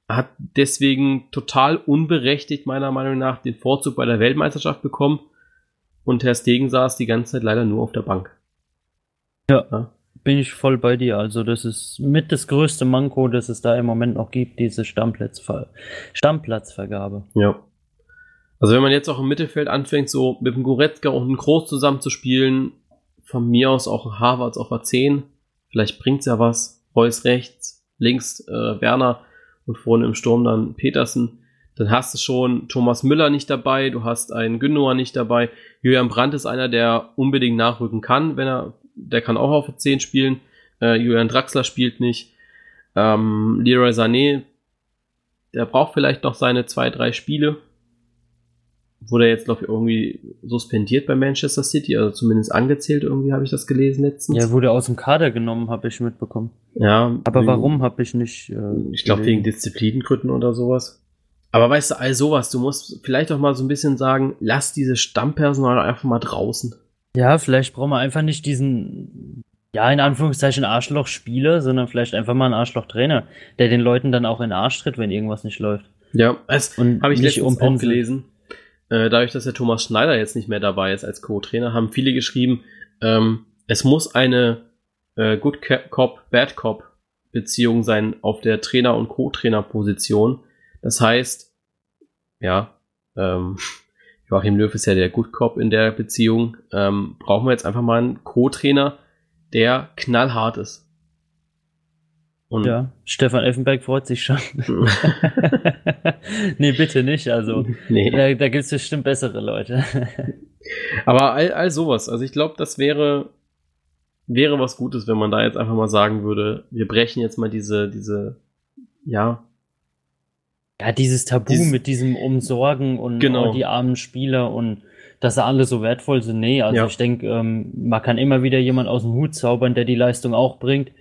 hat deswegen total unberechtigt meiner Meinung nach den Vorzug bei der Weltmeisterschaft bekommen und Herr Stegen saß die ganze Zeit leider nur auf der Bank. Ja, ja, bin ich voll bei dir. Also das ist mit das größte Manko, das es da im Moment noch gibt, diese Stammplatzver Stammplatzvergabe. Ja. Also wenn man jetzt auch im Mittelfeld anfängt, so mit dem Goretzka und einem Groß zusammen zu spielen, von mir aus auch Harvards auf A10, vielleicht bringt's ja was. Reus rechts, links äh, Werner und vorne im Sturm dann Petersen. Dann hast du schon Thomas Müller nicht dabei, du hast einen Gündogan nicht dabei. Julian Brandt ist einer, der unbedingt nachrücken kann, wenn er, der kann auch auf 10 spielen. Äh, Julian Draxler spielt nicht. Ähm, Leroy Sané, der braucht vielleicht noch seine zwei, drei Spiele, wurde er jetzt, glaube ich, irgendwie suspendiert bei Manchester City, also zumindest angezählt, irgendwie habe ich das gelesen letztens. Ja, wurde aus dem Kader genommen, habe ich mitbekommen. Ja. Aber wegen, warum habe ich nicht. Äh, ich glaube, wegen Disziplingründen oder sowas. Aber weißt du, all sowas, du musst vielleicht auch mal so ein bisschen sagen, lass dieses Stammpersonal einfach mal draußen. Ja, vielleicht brauchen wir einfach nicht diesen, ja, in Anführungszeichen Arschloch-Spieler, sondern vielleicht einfach mal einen Arschloch-Trainer, der den Leuten dann auch in den Arsch tritt, wenn irgendwas nicht läuft. Ja, das habe ich letztens auch gelesen äh, dadurch, dass der Thomas Schneider jetzt nicht mehr dabei ist als Co-Trainer, haben viele geschrieben, ähm, es muss eine äh, Good Cop, Bad Cop Beziehung sein auf der Trainer- und Co-Trainer-Position. Das heißt, ja, ähm, [LAUGHS] Joachim Löw ist ja der Good Cop in der Beziehung. Ähm, brauchen wir jetzt einfach mal einen Co-Trainer, der knallhart ist. Und ja, Stefan Effenberg freut sich schon. [LAUGHS] nee, bitte nicht. Also, nee. da, da gibt es bestimmt bessere Leute. [LAUGHS] Aber all, all sowas. Also, ich glaube, das wäre, wäre was Gutes, wenn man da jetzt einfach mal sagen würde, wir brechen jetzt mal diese, diese, ja. Ja, dieses Tabu dieses, mit diesem Umsorgen und genau. die armen Spieler und dass sie alle so wertvoll sind. Nee, also ja. ich denke, ähm, man kann immer wieder jemand aus dem Hut zaubern, der die Leistung auch bringt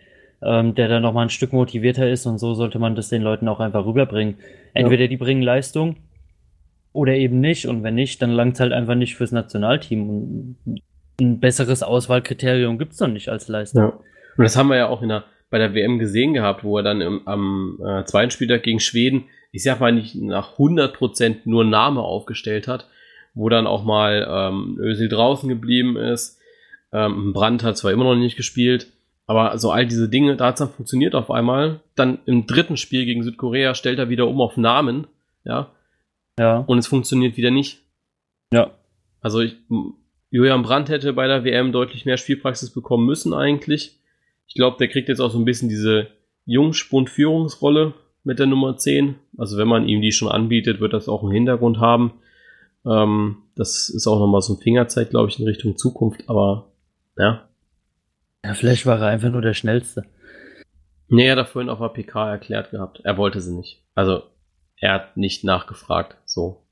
ähm, der dann nochmal ein Stück motivierter ist und so sollte man das den Leuten auch einfach rüberbringen. Entweder ja. die bringen Leistung oder eben nicht und wenn nicht, dann langt es halt einfach nicht fürs Nationalteam und ein besseres Auswahlkriterium gibt es noch nicht als Leistung. Ja. Und das haben wir ja auch in der, bei der WM gesehen gehabt, wo er dann im, am äh, zweiten Spieltag gegen Schweden, ich sag mal nicht nach 100% nur Name aufgestellt hat, wo dann auch mal ähm, Özil draußen geblieben ist. Ähm, Brandt hat zwar immer noch nicht gespielt, aber so all diese Dinge, da hat es dann funktioniert auf einmal. Dann im dritten Spiel gegen Südkorea stellt er wieder um auf Namen, ja. Ja. Und es funktioniert wieder nicht. Ja. Also ich, Julian Brandt hätte bei der WM deutlich mehr Spielpraxis bekommen müssen eigentlich. Ich glaube, der kriegt jetzt auch so ein bisschen diese Jungspund-Führungsrolle mit der Nummer 10. Also wenn man ihm die schon anbietet, wird das auch einen Hintergrund haben. Ähm, das ist auch nochmal so ein Fingerzeit, glaube ich, in Richtung Zukunft. Aber ja, ja, vielleicht war er einfach nur der Schnellste. Nee, er hat er vorhin auf der PK erklärt gehabt. Er wollte sie nicht. Also, er hat nicht nachgefragt, so.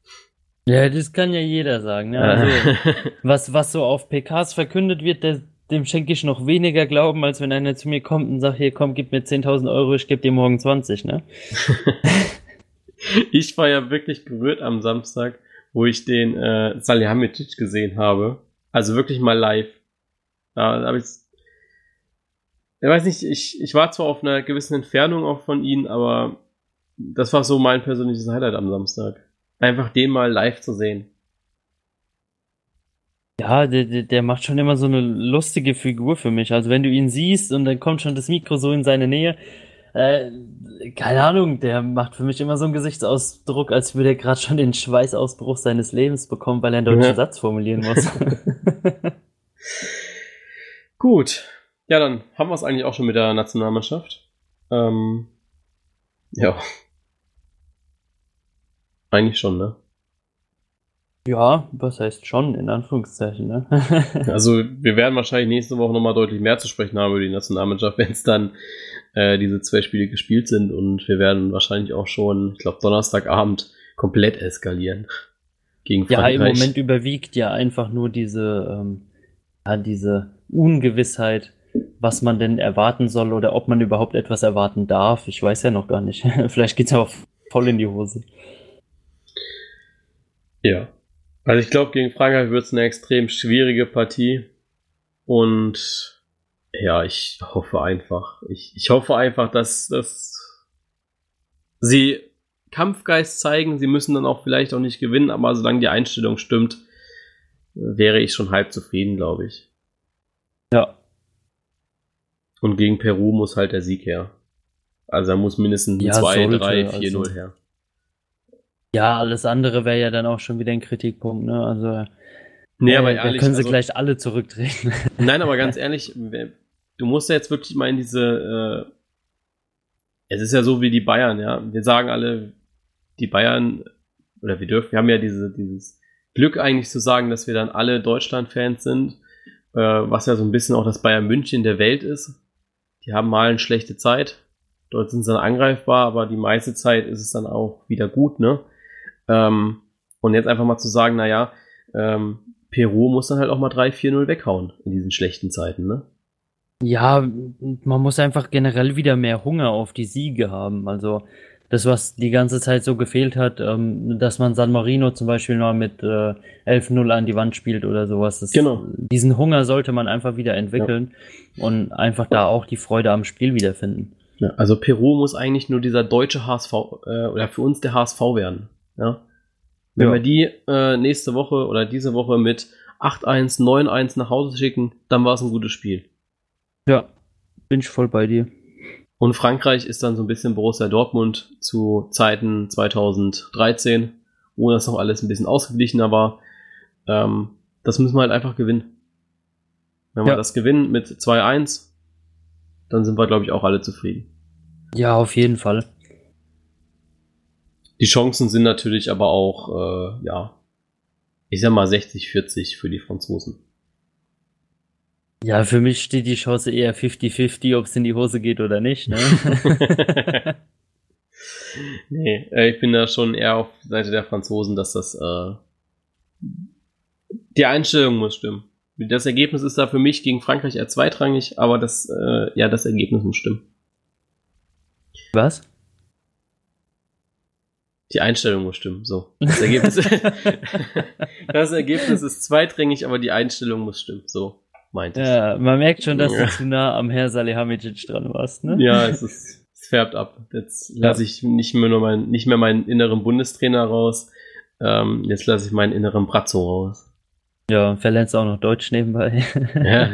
Ja, das kann ja jeder sagen. Ja, also, [LAUGHS] was, was so auf PKs verkündet wird, der, dem schenke ich noch weniger Glauben, als wenn einer zu mir kommt und sagt, hier komm, gib mir 10.000 Euro, ich gebe dir morgen 20, ne? [LAUGHS] ich war ja wirklich gerührt am Samstag, wo ich den äh, Salihamidzic gesehen habe. Also wirklich mal live. Da habe ich ich weiß nicht, ich, ich war zwar auf einer gewissen Entfernung auch von ihnen, aber das war so mein persönliches Highlight am Samstag. Einfach den mal live zu sehen. Ja, der, der, macht schon immer so eine lustige Figur für mich. Also wenn du ihn siehst und dann kommt schon das Mikro so in seine Nähe, äh, keine Ahnung, der macht für mich immer so einen Gesichtsausdruck, als würde er gerade schon den Schweißausbruch seines Lebens bekommen, weil er einen deutschen ja. Satz formulieren muss. [LAUGHS] [LAUGHS] Gut. Ja, dann haben wir es eigentlich auch schon mit der Nationalmannschaft. Ähm, ja. Eigentlich schon, ne? Ja, was heißt schon, in Anführungszeichen, ne? [LAUGHS] also, wir werden wahrscheinlich nächste Woche nochmal deutlich mehr zu sprechen haben über die Nationalmannschaft, wenn es dann äh, diese zwei Spiele gespielt sind und wir werden wahrscheinlich auch schon, ich glaube, Donnerstagabend komplett eskalieren. Gegen Frankreich. Ja, im Moment überwiegt ja einfach nur diese, ähm, ja, diese Ungewissheit, was man denn erwarten soll oder ob man überhaupt etwas erwarten darf. Ich weiß ja noch gar nicht. [LAUGHS] Vielleicht geht's ja auch voll in die Hose. Ja. Also ich glaube, gegen Frankreich wird es eine extrem schwierige Partie. Und ja, ich hoffe einfach, ich, ich hoffe einfach, dass, dass sie Kampfgeist zeigen. Sie müssen dann auch vielleicht auch nicht gewinnen, aber solange die Einstellung stimmt, wäre ich schon halb zufrieden, glaube ich. Ja. Und gegen Peru muss halt der Sieg her. Also er muss mindestens ja, 2, 3, 4, 0 her. Ja, alles andere wäre ja dann auch schon wieder ein Kritikpunkt, ne? Also nee, aber äh, ehrlich, können sie also, gleich alle zurücktreten. [LAUGHS] Nein, aber ganz ehrlich, du musst ja jetzt wirklich mal in diese. Äh, es ist ja so wie die Bayern, ja. Wir sagen alle, die Bayern, oder wir dürfen, wir haben ja diese, dieses Glück eigentlich zu sagen, dass wir dann alle Deutschland-Fans sind, äh, was ja so ein bisschen auch das Bayern München der Welt ist. Die haben mal eine schlechte Zeit. Dort sind sie dann angreifbar, aber die meiste Zeit ist es dann auch wieder gut, ne? Ähm, und jetzt einfach mal zu sagen, naja, ähm, Peru muss dann halt auch mal 3-4-0 weghauen in diesen schlechten Zeiten, ne? Ja, man muss einfach generell wieder mehr Hunger auf die Siege haben. Also das, was die ganze Zeit so gefehlt hat, ähm, dass man San Marino zum Beispiel noch mit äh, 11-0 an die Wand spielt oder sowas. Das, genau. Diesen Hunger sollte man einfach wieder entwickeln ja. und einfach da auch die Freude am Spiel wiederfinden. Ja, also Peru muss eigentlich nur dieser deutsche HSV äh, oder für uns der HSV werden. Ja? Wenn ja. wir die äh, nächste Woche oder diese Woche mit 8-1, 9-1 nach Hause schicken, dann war es ein gutes Spiel. Ja, bin ich voll bei dir. Und Frankreich ist dann so ein bisschen Borussia Dortmund zu Zeiten 2013, wo das noch alles ein bisschen ausgeglichener war. Ähm, das müssen wir halt einfach gewinnen. Wenn wir das gewinnen mit 2-1, dann sind wir, glaube ich, auch alle zufrieden. Ja, auf jeden Fall. Die Chancen sind natürlich aber auch, äh, ja, ich sag mal 60-40 für die Franzosen. Ja, für mich steht die Chance eher 50-50, ob es in die Hose geht oder nicht. Ne? [LAUGHS] [LAUGHS] nee, äh, ich bin da schon eher auf Seite der Franzosen, dass das äh, die Einstellung muss stimmen. Das Ergebnis ist da für mich gegen Frankreich eher zweitrangig, aber das, äh, ja, das Ergebnis muss stimmen. Was? Die Einstellung muss stimmen. So. Das Ergebnis, [LAUGHS] das Ergebnis ist zweitrangig, aber die Einstellung muss stimmen. So meinte Ja, man merkt schon, dass du zu nah am Herr Salihamidzic dran warst, ne? Ja, es ist, es färbt ab. Jetzt ja. lasse ich nicht mehr nur mein, nicht mehr meinen inneren Bundestrainer raus. Ähm, jetzt lasse ich meinen inneren Brazzo raus. Ja, verlernst auch noch Deutsch nebenbei. [LAUGHS] ja.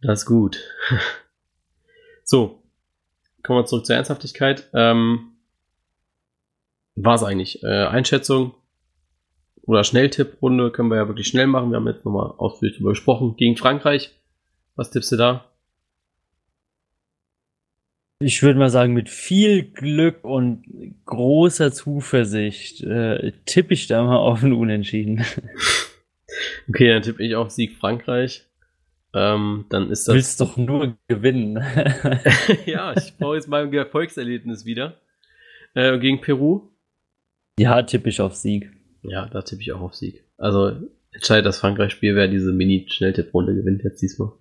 Das ist gut. [LAUGHS] So. Kommen wir zurück zur Ernsthaftigkeit. Ähm, war es eigentlich? Äh, Einschätzung, oder Schnelltipprunde können wir ja wirklich schnell machen. Wir haben jetzt nochmal ausführlich darüber gesprochen. Gegen Frankreich. Was tippst du da? Ich würde mal sagen, mit viel Glück und großer Zuversicht äh, tippe ich da mal auf ein Unentschieden. [LAUGHS] Okay, dann tippe ich auf Sieg Frankreich. Ähm, dann ist das. Willst doch nur gewinnen. [LAUGHS] [LAUGHS] ja, ich brauche jetzt mal ein Erfolgserlebnis wieder. Äh, gegen Peru. Ja, tippe ich auf Sieg. Ja, da tippe ich auch auf Sieg. Also entscheidet das Frankreich-Spiel, wer diese Mini-Schnelltipp-Runde gewinnt jetzt diesmal.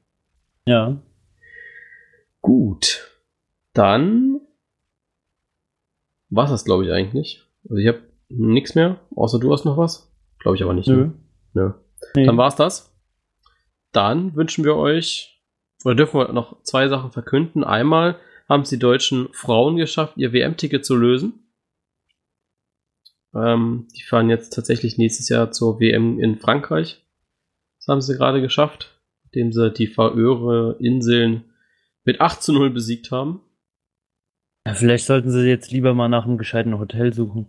Ja. Gut. Dann war das, glaube ich, eigentlich. Also ich habe nichts mehr, außer du hast noch was. Glaube ich aber nicht. Nö. Ne? Nö. Nee. Dann war's das. Dann wünschen wir euch, oder dürfen wir noch zwei Sachen verkünden. Einmal haben es die deutschen Frauen geschafft, ihr WM-Ticket zu lösen. Ähm, die fahren jetzt tatsächlich nächstes Jahr zur WM in Frankreich. Das haben sie gerade geschafft, indem sie die Färöer Inseln mit 8 zu 0 besiegt haben. Ja, vielleicht sollten sie jetzt lieber mal nach einem gescheiten Hotel suchen.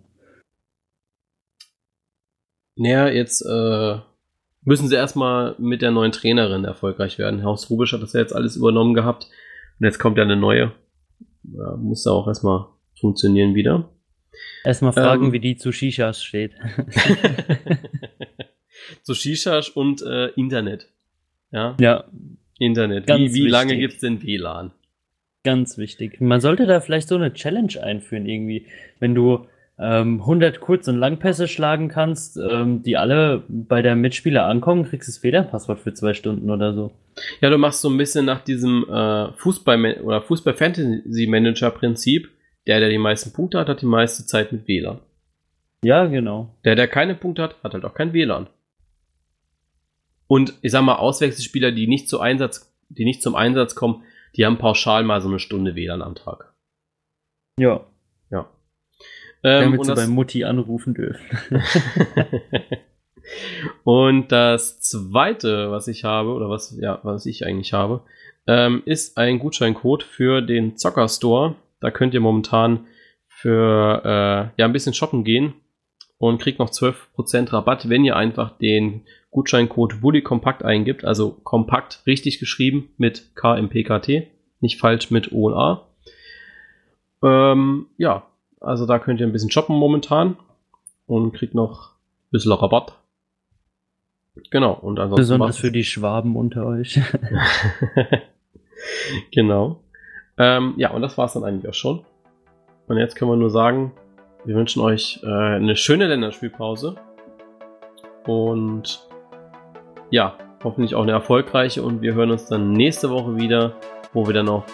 Naja, jetzt äh, müssen sie erstmal mit der neuen Trainerin erfolgreich werden. Haus Rubisch hat das ja jetzt alles übernommen gehabt. Und jetzt kommt ja eine neue. Ja, muss da auch erstmal funktionieren wieder. Erstmal fragen, ähm, wie die zu Shishas steht. [LAUGHS] zu Shishas und äh, Internet. Ja. Ja. Internet. Wie, wie lange gibt's denn WLAN? Ganz wichtig. Man sollte da vielleicht so eine Challenge einführen irgendwie. Wenn du ähm, 100 Kurz- und Langpässe schlagen kannst, ähm, die alle bei der Mitspieler ankommen, kriegst du das Federpasswort für zwei Stunden oder so. Ja, du machst so ein bisschen nach diesem äh, Fußball- oder Fußball-Fantasy-Manager-Prinzip. Der, der die meisten Punkte hat, hat die meiste Zeit mit WLAN. Ja, genau. Der, der keine Punkte hat, hat halt auch kein WLAN. Und ich sag mal, Auswechselspieler, die nicht, zu Einsatz, die nicht zum Einsatz kommen, die haben pauschal mal so eine Stunde WLAN am Tag. Ja. Ja. Ähm, Damit sie bei Mutti anrufen dürfen. [LAUGHS] und das zweite, was ich habe, oder was, ja, was ich eigentlich habe, ähm, ist ein Gutscheincode für den Zocker Store. Da könnt ihr momentan für äh, ja, ein bisschen shoppen gehen und kriegt noch 12% Rabatt, wenn ihr einfach den Gutscheincode Bully Kompakt eingibt, also kompakt richtig geschrieben mit KMPKT, nicht falsch mit O und A. Ähm, ja, also da könnt ihr ein bisschen shoppen momentan und kriegt noch ein bisschen Rabatt. Genau, und ansonsten. Besonders für die Schwaben unter euch. [LAUGHS] [LAUGHS] genau. Ähm, ja, und das war es dann eigentlich auch schon. Und jetzt können wir nur sagen, wir wünschen euch äh, eine schöne Länderspielpause. Und ja, hoffentlich auch eine erfolgreiche. Und wir hören uns dann nächste Woche wieder, wo wir dann auch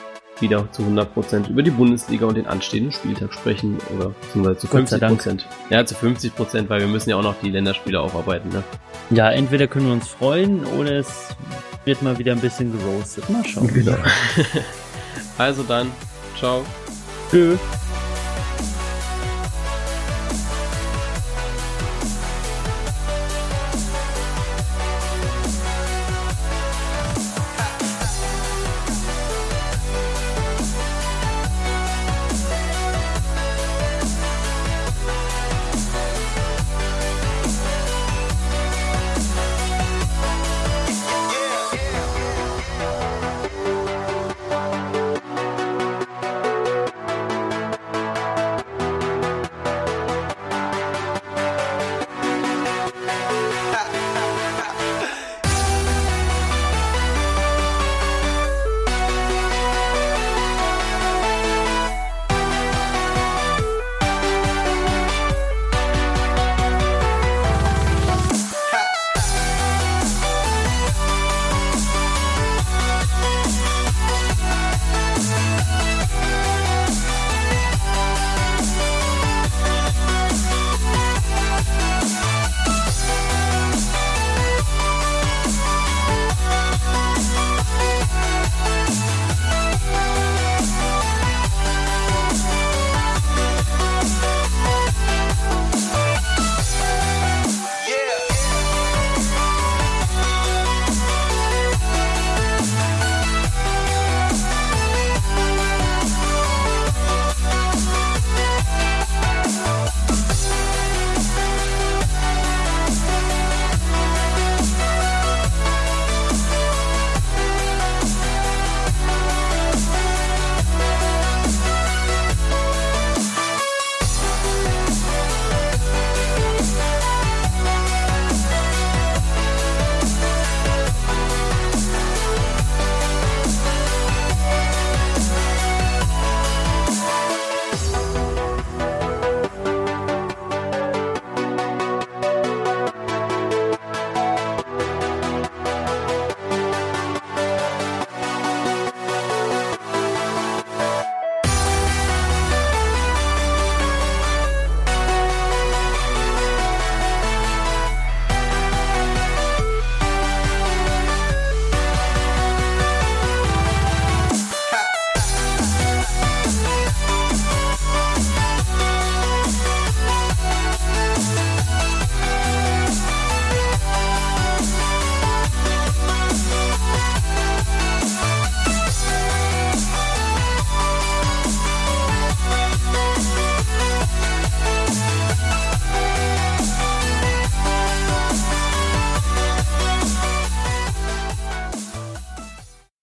wieder zu 100% über die Bundesliga und den anstehenden Spieltag sprechen. Oder beziehungsweise zu 50%. Ja, zu 50%, weil wir müssen ja auch noch die Länderspiele aufarbeiten. Ne? Ja, entweder können wir uns freuen oder es wird mal wieder ein bisschen geroastet. Mal schauen. Genau. [LAUGHS] also dann, ciao. Tschüss.